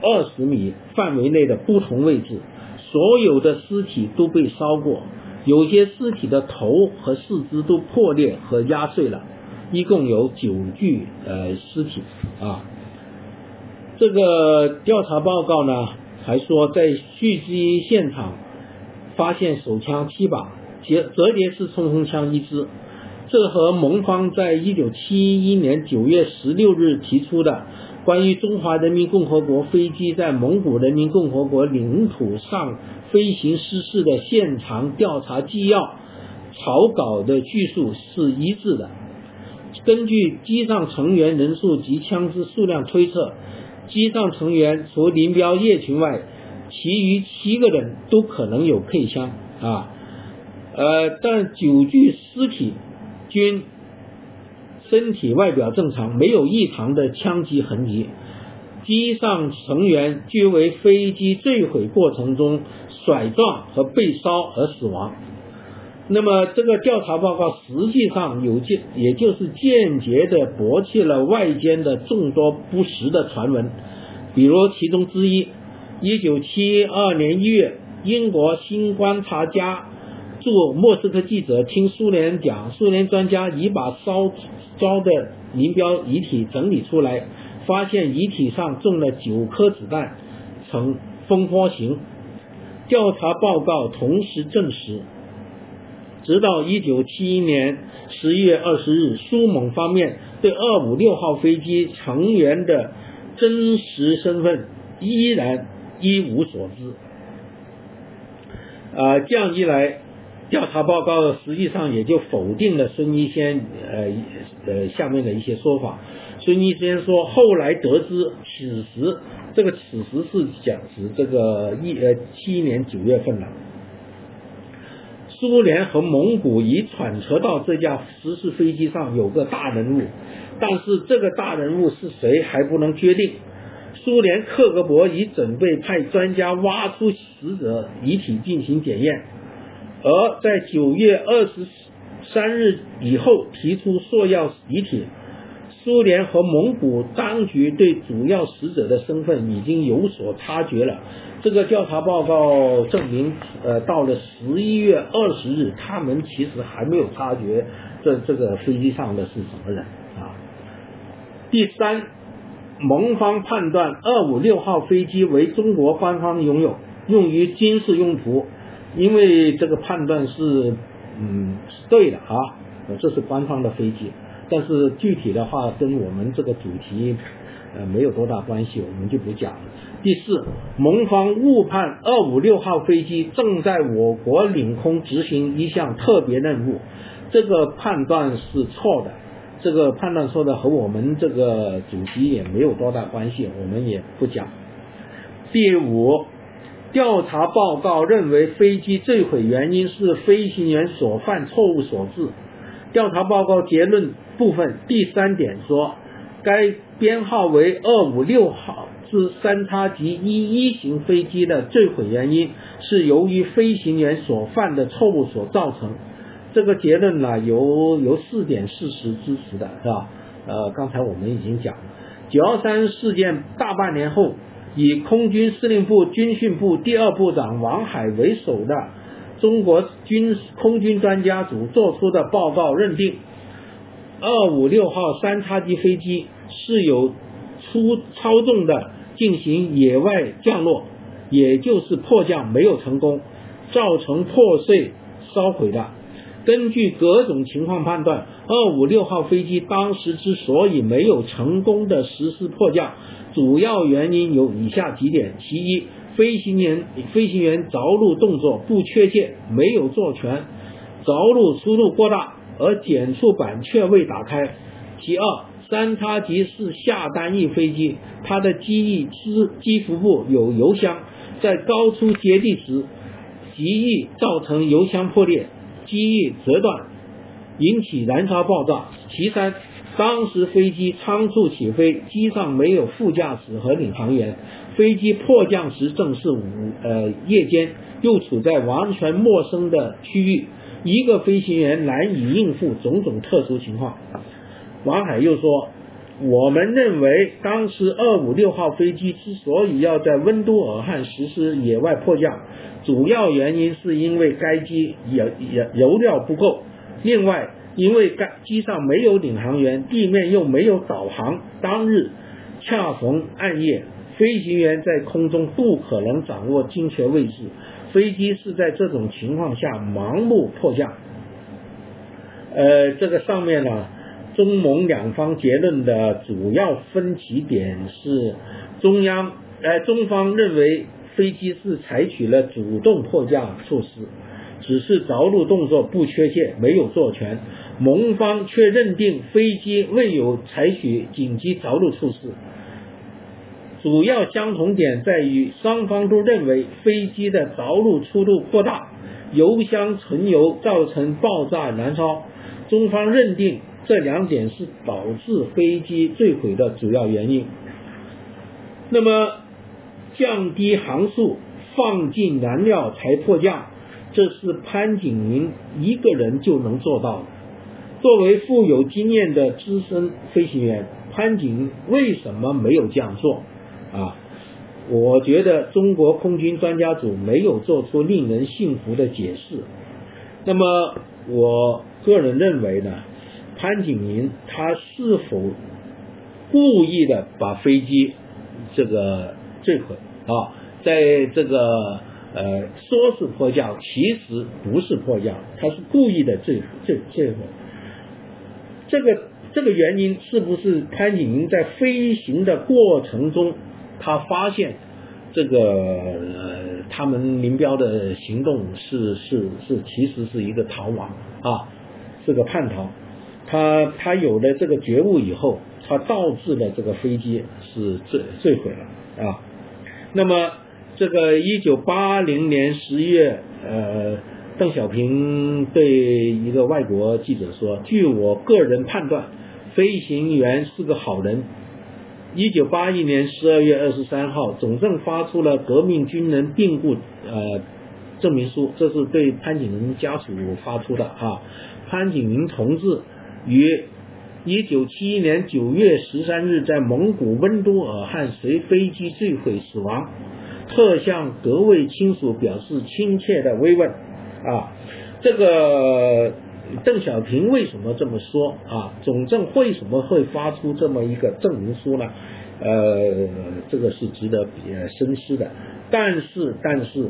二十米范围内的不同位置，所有的尸体都被烧过，有些尸体的头和四肢都破裂和压碎了，一共有九具呃尸体啊。这个调查报告呢还说，在蓄积现场发现手枪七把，折折叠式冲锋枪一支，这和蒙方在一九七一年九月十六日提出的。关于中华人民共和国飞机在蒙古人民共和国领土上飞行失事的现场调查纪要草稿的叙述是一致的。根据机上成员人数及枪支数量推测，机上成员除林彪、叶群外，其余七个人都可能有配枪啊。呃，但九具尸体均。身体外表正常，没有异常的枪击痕迹。机上成员均为飞机坠毁过程中甩撞和被烧而死亡。那么，这个调查报告实际上有间，也就是间接的驳斥了外间的众多不实的传闻。比如，其中之一，一九七二年一月，英国新观察家。驻莫斯科记者听苏联讲，苏联专家已把烧焦的林彪遗体整理出来，发现遗体上中了九颗子弹，呈蜂窝形。调查报告同时证实，直到一九七一年十一月二十日，苏蒙方面对二五六号飞机成员的真实身份依然一无所知。啊，这样一来。调查报告实际上也就否定了孙一仙呃呃下面的一些说法。孙一仙说，后来得知此时，这个此时是讲是这个一呃七年九月份了。苏联和蒙古已揣测到这架失事飞机上有个大人物，但是这个大人物是谁还不能确定。苏联克格勃已准备派专家挖出死者遗体进行检验。而在九月二十三日以后提出索要遗体，苏联和蒙古当局对主要死者的身份已经有所察觉了。这个调查报告证明，呃，到了十一月二十日，他们其实还没有察觉这这个飞机上的是什么人啊。第三，蒙方判断二五六号飞机为中国官方拥有，用于军事用途。因为这个判断是，嗯，是对的啊，这是官方的飞机，但是具体的话跟我们这个主题，呃，没有多大关系，我们就不讲了。第四，蒙方误判二五六号飞机正在我国领空执行一项特别任务，这个判断是错的，这个判断说的和我们这个主题也没有多大关系，我们也不讲。第五。调查报告认为，飞机坠毁原因是飞行员所犯错误所致。调查报告结论部分第三点说，该编号为二五六号是三叉戟一一型飞机的坠毁原因是由于飞行员所犯的错误所造成。这个结论呢，由由四点事实支持的，是吧？呃，刚才我们已经讲了，九幺三事件大半年后，以空军司令部军训部第二部长王海为首的中国军空军专家组做出的报告认定，二五六号三叉戟飞机是有出操纵的进行野外降落，也就是迫降没有成功，造成破碎烧毁的。根据各种情况判断，二五六号飞机当时之所以没有成功的实施迫降，主要原因有以下几点：其一，飞行员飞行员着陆动作不确切，没有做全，着陆速度过大，而减速板却未打开；其二，三叉戟是下单翼飞机，它的机翼机机腹部有油箱，在高出接地时，极易造成油箱破裂。机翼折断，引起燃烧爆炸。其三，当时飞机仓促起飞，机上没有副驾驶和领航员，飞机迫降时正是午呃夜间，又处在完全陌生的区域，一个飞行员难以应付种种特殊情况。王海又说。我们认为，当时二五六号飞机之所以要在温都尔汗实施野外迫降，主要原因是因为该机油油油料不够，另外因为该机上没有领航员，地面又没有导航，当日恰逢暗夜，飞行员在空中不可能掌握精确位置，飞机是在这种情况下盲目迫降。呃，这个上面呢。中蒙两方结论的主要分歧点是，中央呃中方认为飞机是采取了主动迫降措施，只是着陆动作不确切，没有做全；蒙方却认定飞机未有采取紧急着陆措施。主要相同点在于，双方都认为飞机的着陆速度过大，油箱存油造成爆炸燃烧。中方认定。这两点是导致飞机坠毁的主要原因。那么，降低航速、放进燃料才迫降，这是潘景云一个人就能做到的。作为富有经验的资深飞行员，潘景为什么没有这样做？啊，我觉得中国空军专家组没有做出令人信服的解释。那么，我个人认为呢？潘景明他是否故意的把飞机这个坠毁啊？在这个呃说是迫降，其实不是迫降，他是故意的坠坠坠毁。这个这个原因是不是潘景明在飞行的过程中，他发现这个呃他们林彪的行动是是是其实是一个逃亡啊，是个叛逃。他他有了这个觉悟以后，他导致了这个飞机是坠坠毁了啊。那么这个一九八零年十月，呃，邓小平对一个外国记者说：“据我个人判断，飞行员是个好人。”一九八一年十二月二十三号，总政发出了革命军人病故呃证明书，这是对潘景云家属发出的啊。潘景云同志。于一九七一年九月十三日在蒙古温都尔汗随飞机坠毁死亡，特向各位亲属表示亲切的慰问。啊，这个邓小平为什么这么说啊？总政为什么会发出这么一个证明书呢？呃，这个是值得深思的。但是，但是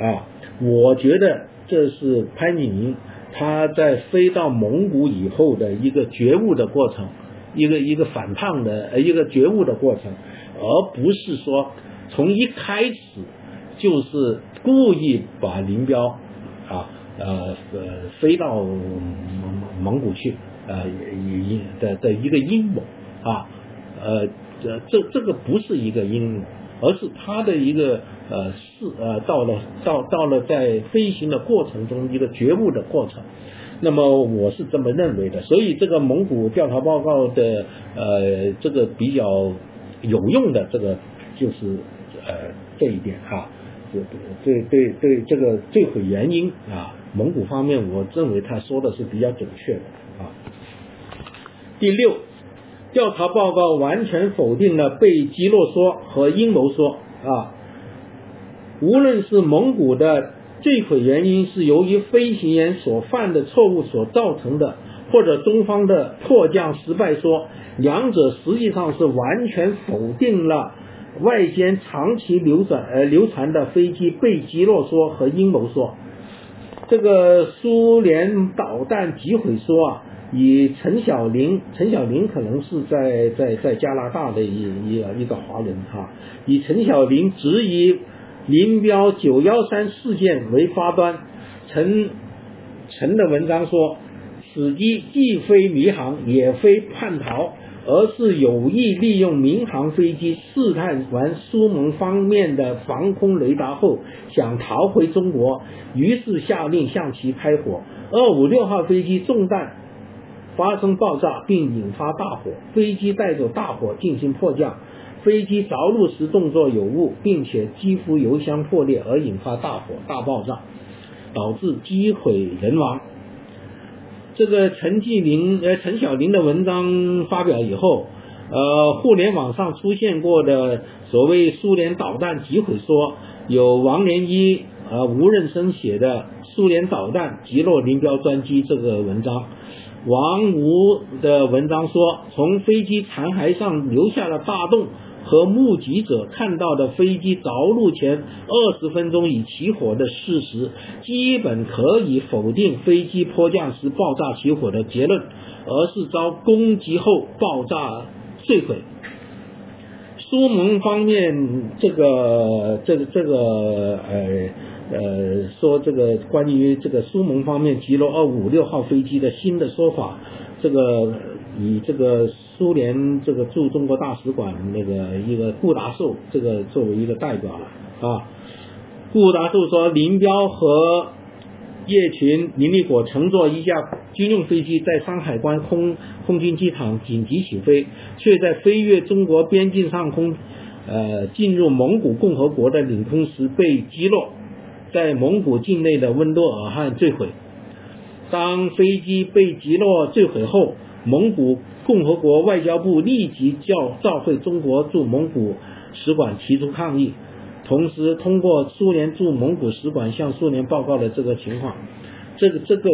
啊，我觉得这是潘景云。他在飞到蒙古以后的一个觉悟的过程，一个一个反叛的一个觉悟的过程，而不是说从一开始就是故意把林彪啊呃飞到蒙蒙古去呃阴的的一个阴谋啊呃这这这个不是一个阴谋，而是他的一个。呃，是呃，到了到到了在飞行的过程中一个觉悟的过程，那么我是这么认为的。所以这个蒙古调查报告的呃这个比较有用的这个就是呃这一点哈，对对对这个坠毁原因啊，蒙古方面我认为他说的是比较准确的啊。第六，调查报告完全否定了被击落说和阴谋说啊，无论是蒙古的坠毁原因是由于飞行员所犯的错误所造成的，或者中方的迫降失败说，两者实际上是完全否定了外间长期流转呃流传的飞机被击落说和阴谋说。这个苏联导弹击毁说啊，以陈小林，陈小林可能是在在在加拿大的一一个一个华人哈，以陈小林质疑林彪九幺三事件为发端，陈陈的文章说，此机既非迷航，也非叛逃。而是有意利用民航飞机试探完苏蒙方面的防空雷达后，想逃回中国，于是下令向其开火。二五六号飞机中弹，发生爆炸并引发大火，飞机带着大火进行迫降，飞机着陆时动作有误，并且机腹油箱破裂而引发大火大爆炸，导致机毁人亡。这个陈继林呃陈小林的文章发表以后，呃，互联网上出现过的所谓苏联导弹击毁说，有王连一呃吴任生写的苏联导弹击落林彪专机这个文章，王吴的文章说，从飞机残骸上留下了大洞。和目击者看到的飞机着陆前二十分钟已起火的事实，基本可以否定飞机迫降时爆炸起火的结论，而是遭攻击后爆炸坠毁。苏盟方面这个这个这个呃呃说这个关于这个苏盟方面击落二五六号飞机的新的说法，这个以这个。苏联这个驻中国大使馆那个一个顾达寿，这个作为一个代表了啊。顾达寿说，林彪和叶群、林立果乘坐一架军用飞机在山海关空空军机场紧急起飞，却在飞越中国边境上空，呃，进入蒙古共和国的领空时被击落，在蒙古境内的温多尔汗坠毁。当飞机被击落坠毁后，蒙古。共和国外交部立即叫召回中国驻蒙古使馆提出抗议，同时通过苏联驻蒙古使馆向苏联报告了这个情况。这个这个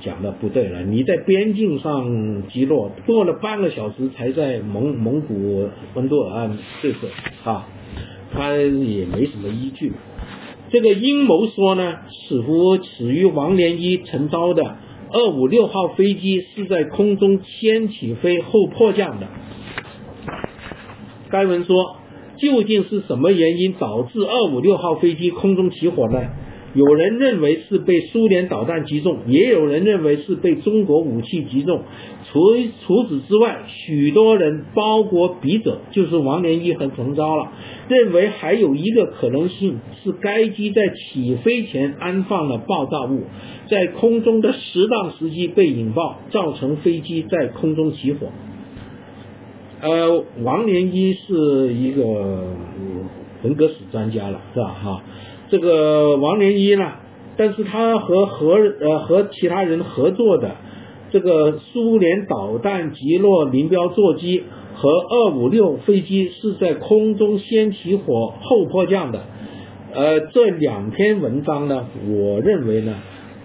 讲的不对了，你在边境上击落，过了半个小时才在蒙蒙古温都尔岸坠毁啊，他也没什么依据。这个阴谋说呢，似乎始于王连一陈昭的。二五六号飞机是在空中先起飞后迫降的。该文说，究竟是什么原因导致二五六号飞机空中起火呢？有人认为是被苏联导弹击中，也有人认为是被中国武器击中。除除此之外，许多人，包括笔者，就是王连一和陈昭了，认为还有一个可能性是该机在起飞前安放了爆炸物，在空中的适当时机被引爆，造成飞机在空中起火。呃，王连一是一个文革史专家了，是吧？哈。这个王连一呢，但是他和和呃和其他人合作的这个苏联导弹击落林彪座机和二五六飞机是在空中先起火后迫降的，呃这两篇文章呢，我认为呢，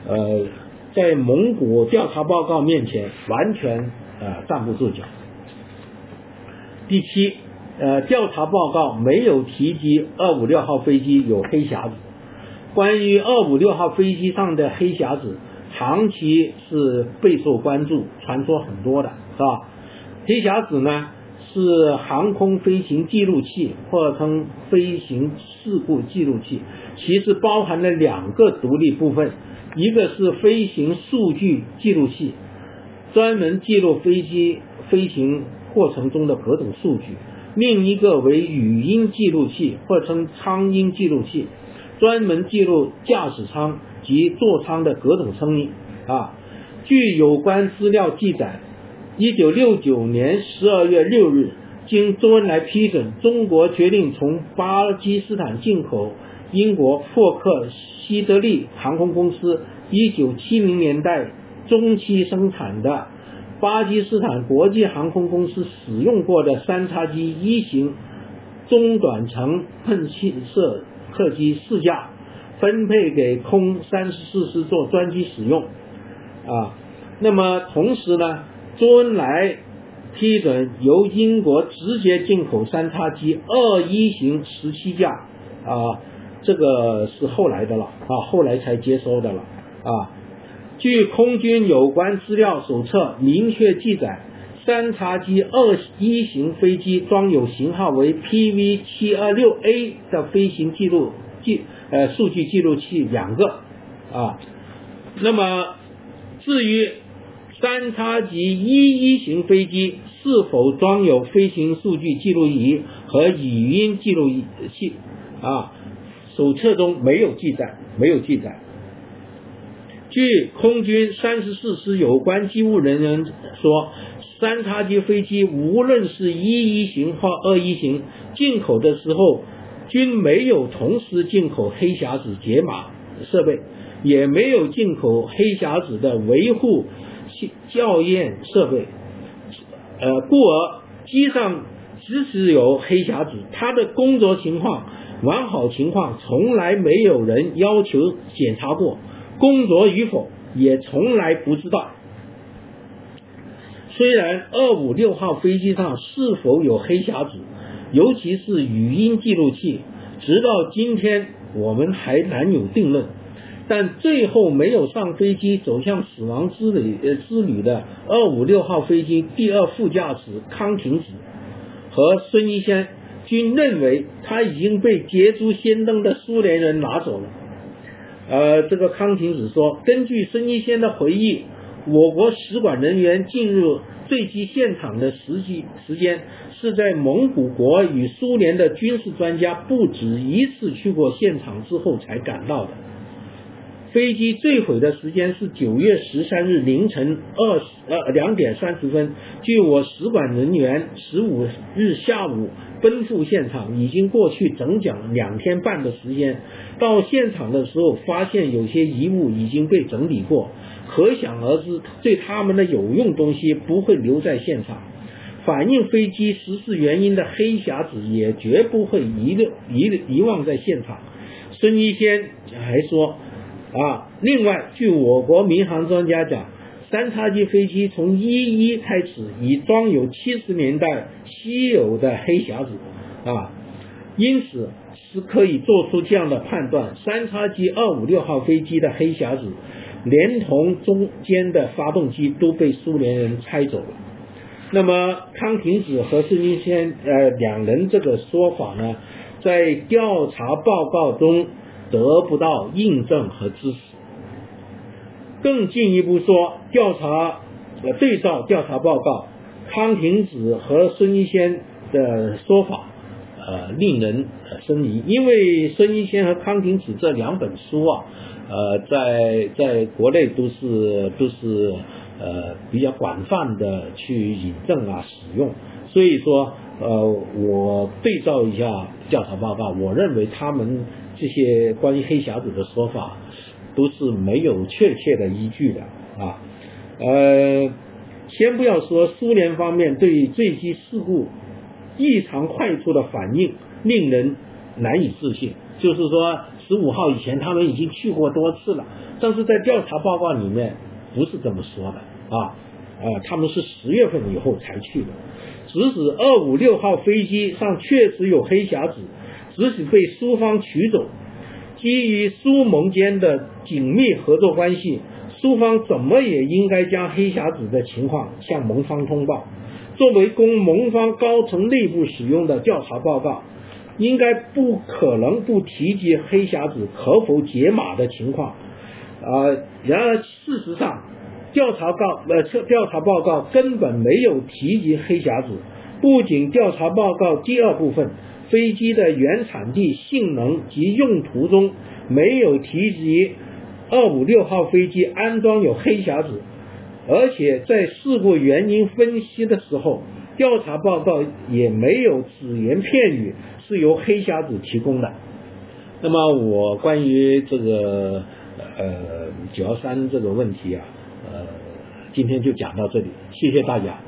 呃在蒙古调查报告面前完全呃站不住脚。第七。呃，调查报告没有提及二五六号飞机有黑匣子。关于二五六号飞机上的黑匣子，长期是备受关注，传说很多的，是吧？黑匣子呢是航空飞行记录器，或称飞行事故记录器，其实包含了两个独立部分，一个是飞行数据记录器，专门记录飞机飞行过程中的各种数据。另一个为语音记录器，或称舱音记录器，专门记录驾驶舱及座舱的各种声音。啊，据有关资料记载，一九六九年十二月六日，经周恩来批准，中国决定从巴基斯坦进口英国霍克希德利航空公司1970年代中期生产的巴基斯坦国际航空公司使用过的三叉戟一型中短程喷气式客机四架，分配给空三十四师做专机使用。啊，那么同时呢，周恩来批准由英国直接进口三叉戟二一型十七架，啊，这个是后来的了，啊，后来才接收的了，啊。据空军有关资料手册明确记载，三叉戟二一型飞机装有型号为 PV 七二六 A 的飞行记录记呃数据记录器两个，啊，那么。至于三叉戟一一型飞机是否装有飞行数据记录仪和语音记录器啊，手册中没有记载，没有记载。据空军三十四师有关机务人员说，三叉戟飞机无论是一一型或二一型，进口的时候均没有同时进口黑匣子解码设备。也没有进口黑匣子的维护校验设备，呃，故而机上即使有黑匣子，它的工作情况完好情况从来没有人要求检查过，工作与否也从来不知道。虽然二五六号飞机上是否有黑匣子，尤其是语音记录器，直到今天我们还难有定论。但最后没有上飞机走向死亡之旅呃之旅的二五六号飞机第二副驾驶康廷子和孙一仙均认为他已经被捷足先登的苏联人拿走了。呃，这个康廷子说，根据孙一仙的回忆，我国使馆人员进入坠机现场的实际时间是在蒙古国与苏联的军事专家不止一次去过现场之后才赶到的。飞机坠毁的时间是九月十三日凌晨二十呃两点三十分。据我使馆人员十五日下午奔赴现场，已经过去整整两天半的时间。到现场的时候，发现有些遗物已经被整理过，可想而知，对他们的有用东西不会留在现场。反映飞机失事原因的黑匣子也绝不会遗留遗遗忘在现场。孙一仙还说。啊，另外，据我国民航专家讲，三叉戟飞机从一一开始已装有七十年代稀有的黑匣子，啊，因此是可以做出这样的判断：三叉戟二五六号飞机的黑匣子，连同中间的发动机都被苏联人拆走了。那么，康廷子和孙立先呃两人这个说法呢，在调查报告中。得不到印证和支持。更进一步说，调查呃对照调查报告，康廷子和孙一仙的说法呃令人呃生疑，因为孙一仙和康廷子这两本书啊，呃在在国内都是都是呃比较广泛的去引证啊使用，所以说呃我对照一下调查报告，我认为他们。这些关于黑匣子的说法都是没有确切的依据的啊。呃，先不要说苏联方面对坠机事故异常快速的反应令人难以置信，就是说十五号以前他们已经去过多次了，但是在调查报告里面不是这么说的啊。呃，他们是十月份以后才去的，即使二五六号飞机上确实有黑匣子。即使被苏方取走，基于苏蒙间的紧密合作关系，苏方怎么也应该将黑匣子的情况向蒙方通报。作为供蒙方高层内部使用的调查报告，应该不可能不提及黑匣子可否解码的情况。啊，然而事实上，调查告呃调查报告根本没有提及黑匣子。不仅调查报告第二部分。飞机的原产地、性能及用途中没有提及二五六号飞机安装有黑匣子，而且在事故原因分析的时候，调查报告也没有只言片语是由黑匣子提供的。那么我关于这个呃九幺三这个问题啊，呃，今天就讲到这里，谢谢大家。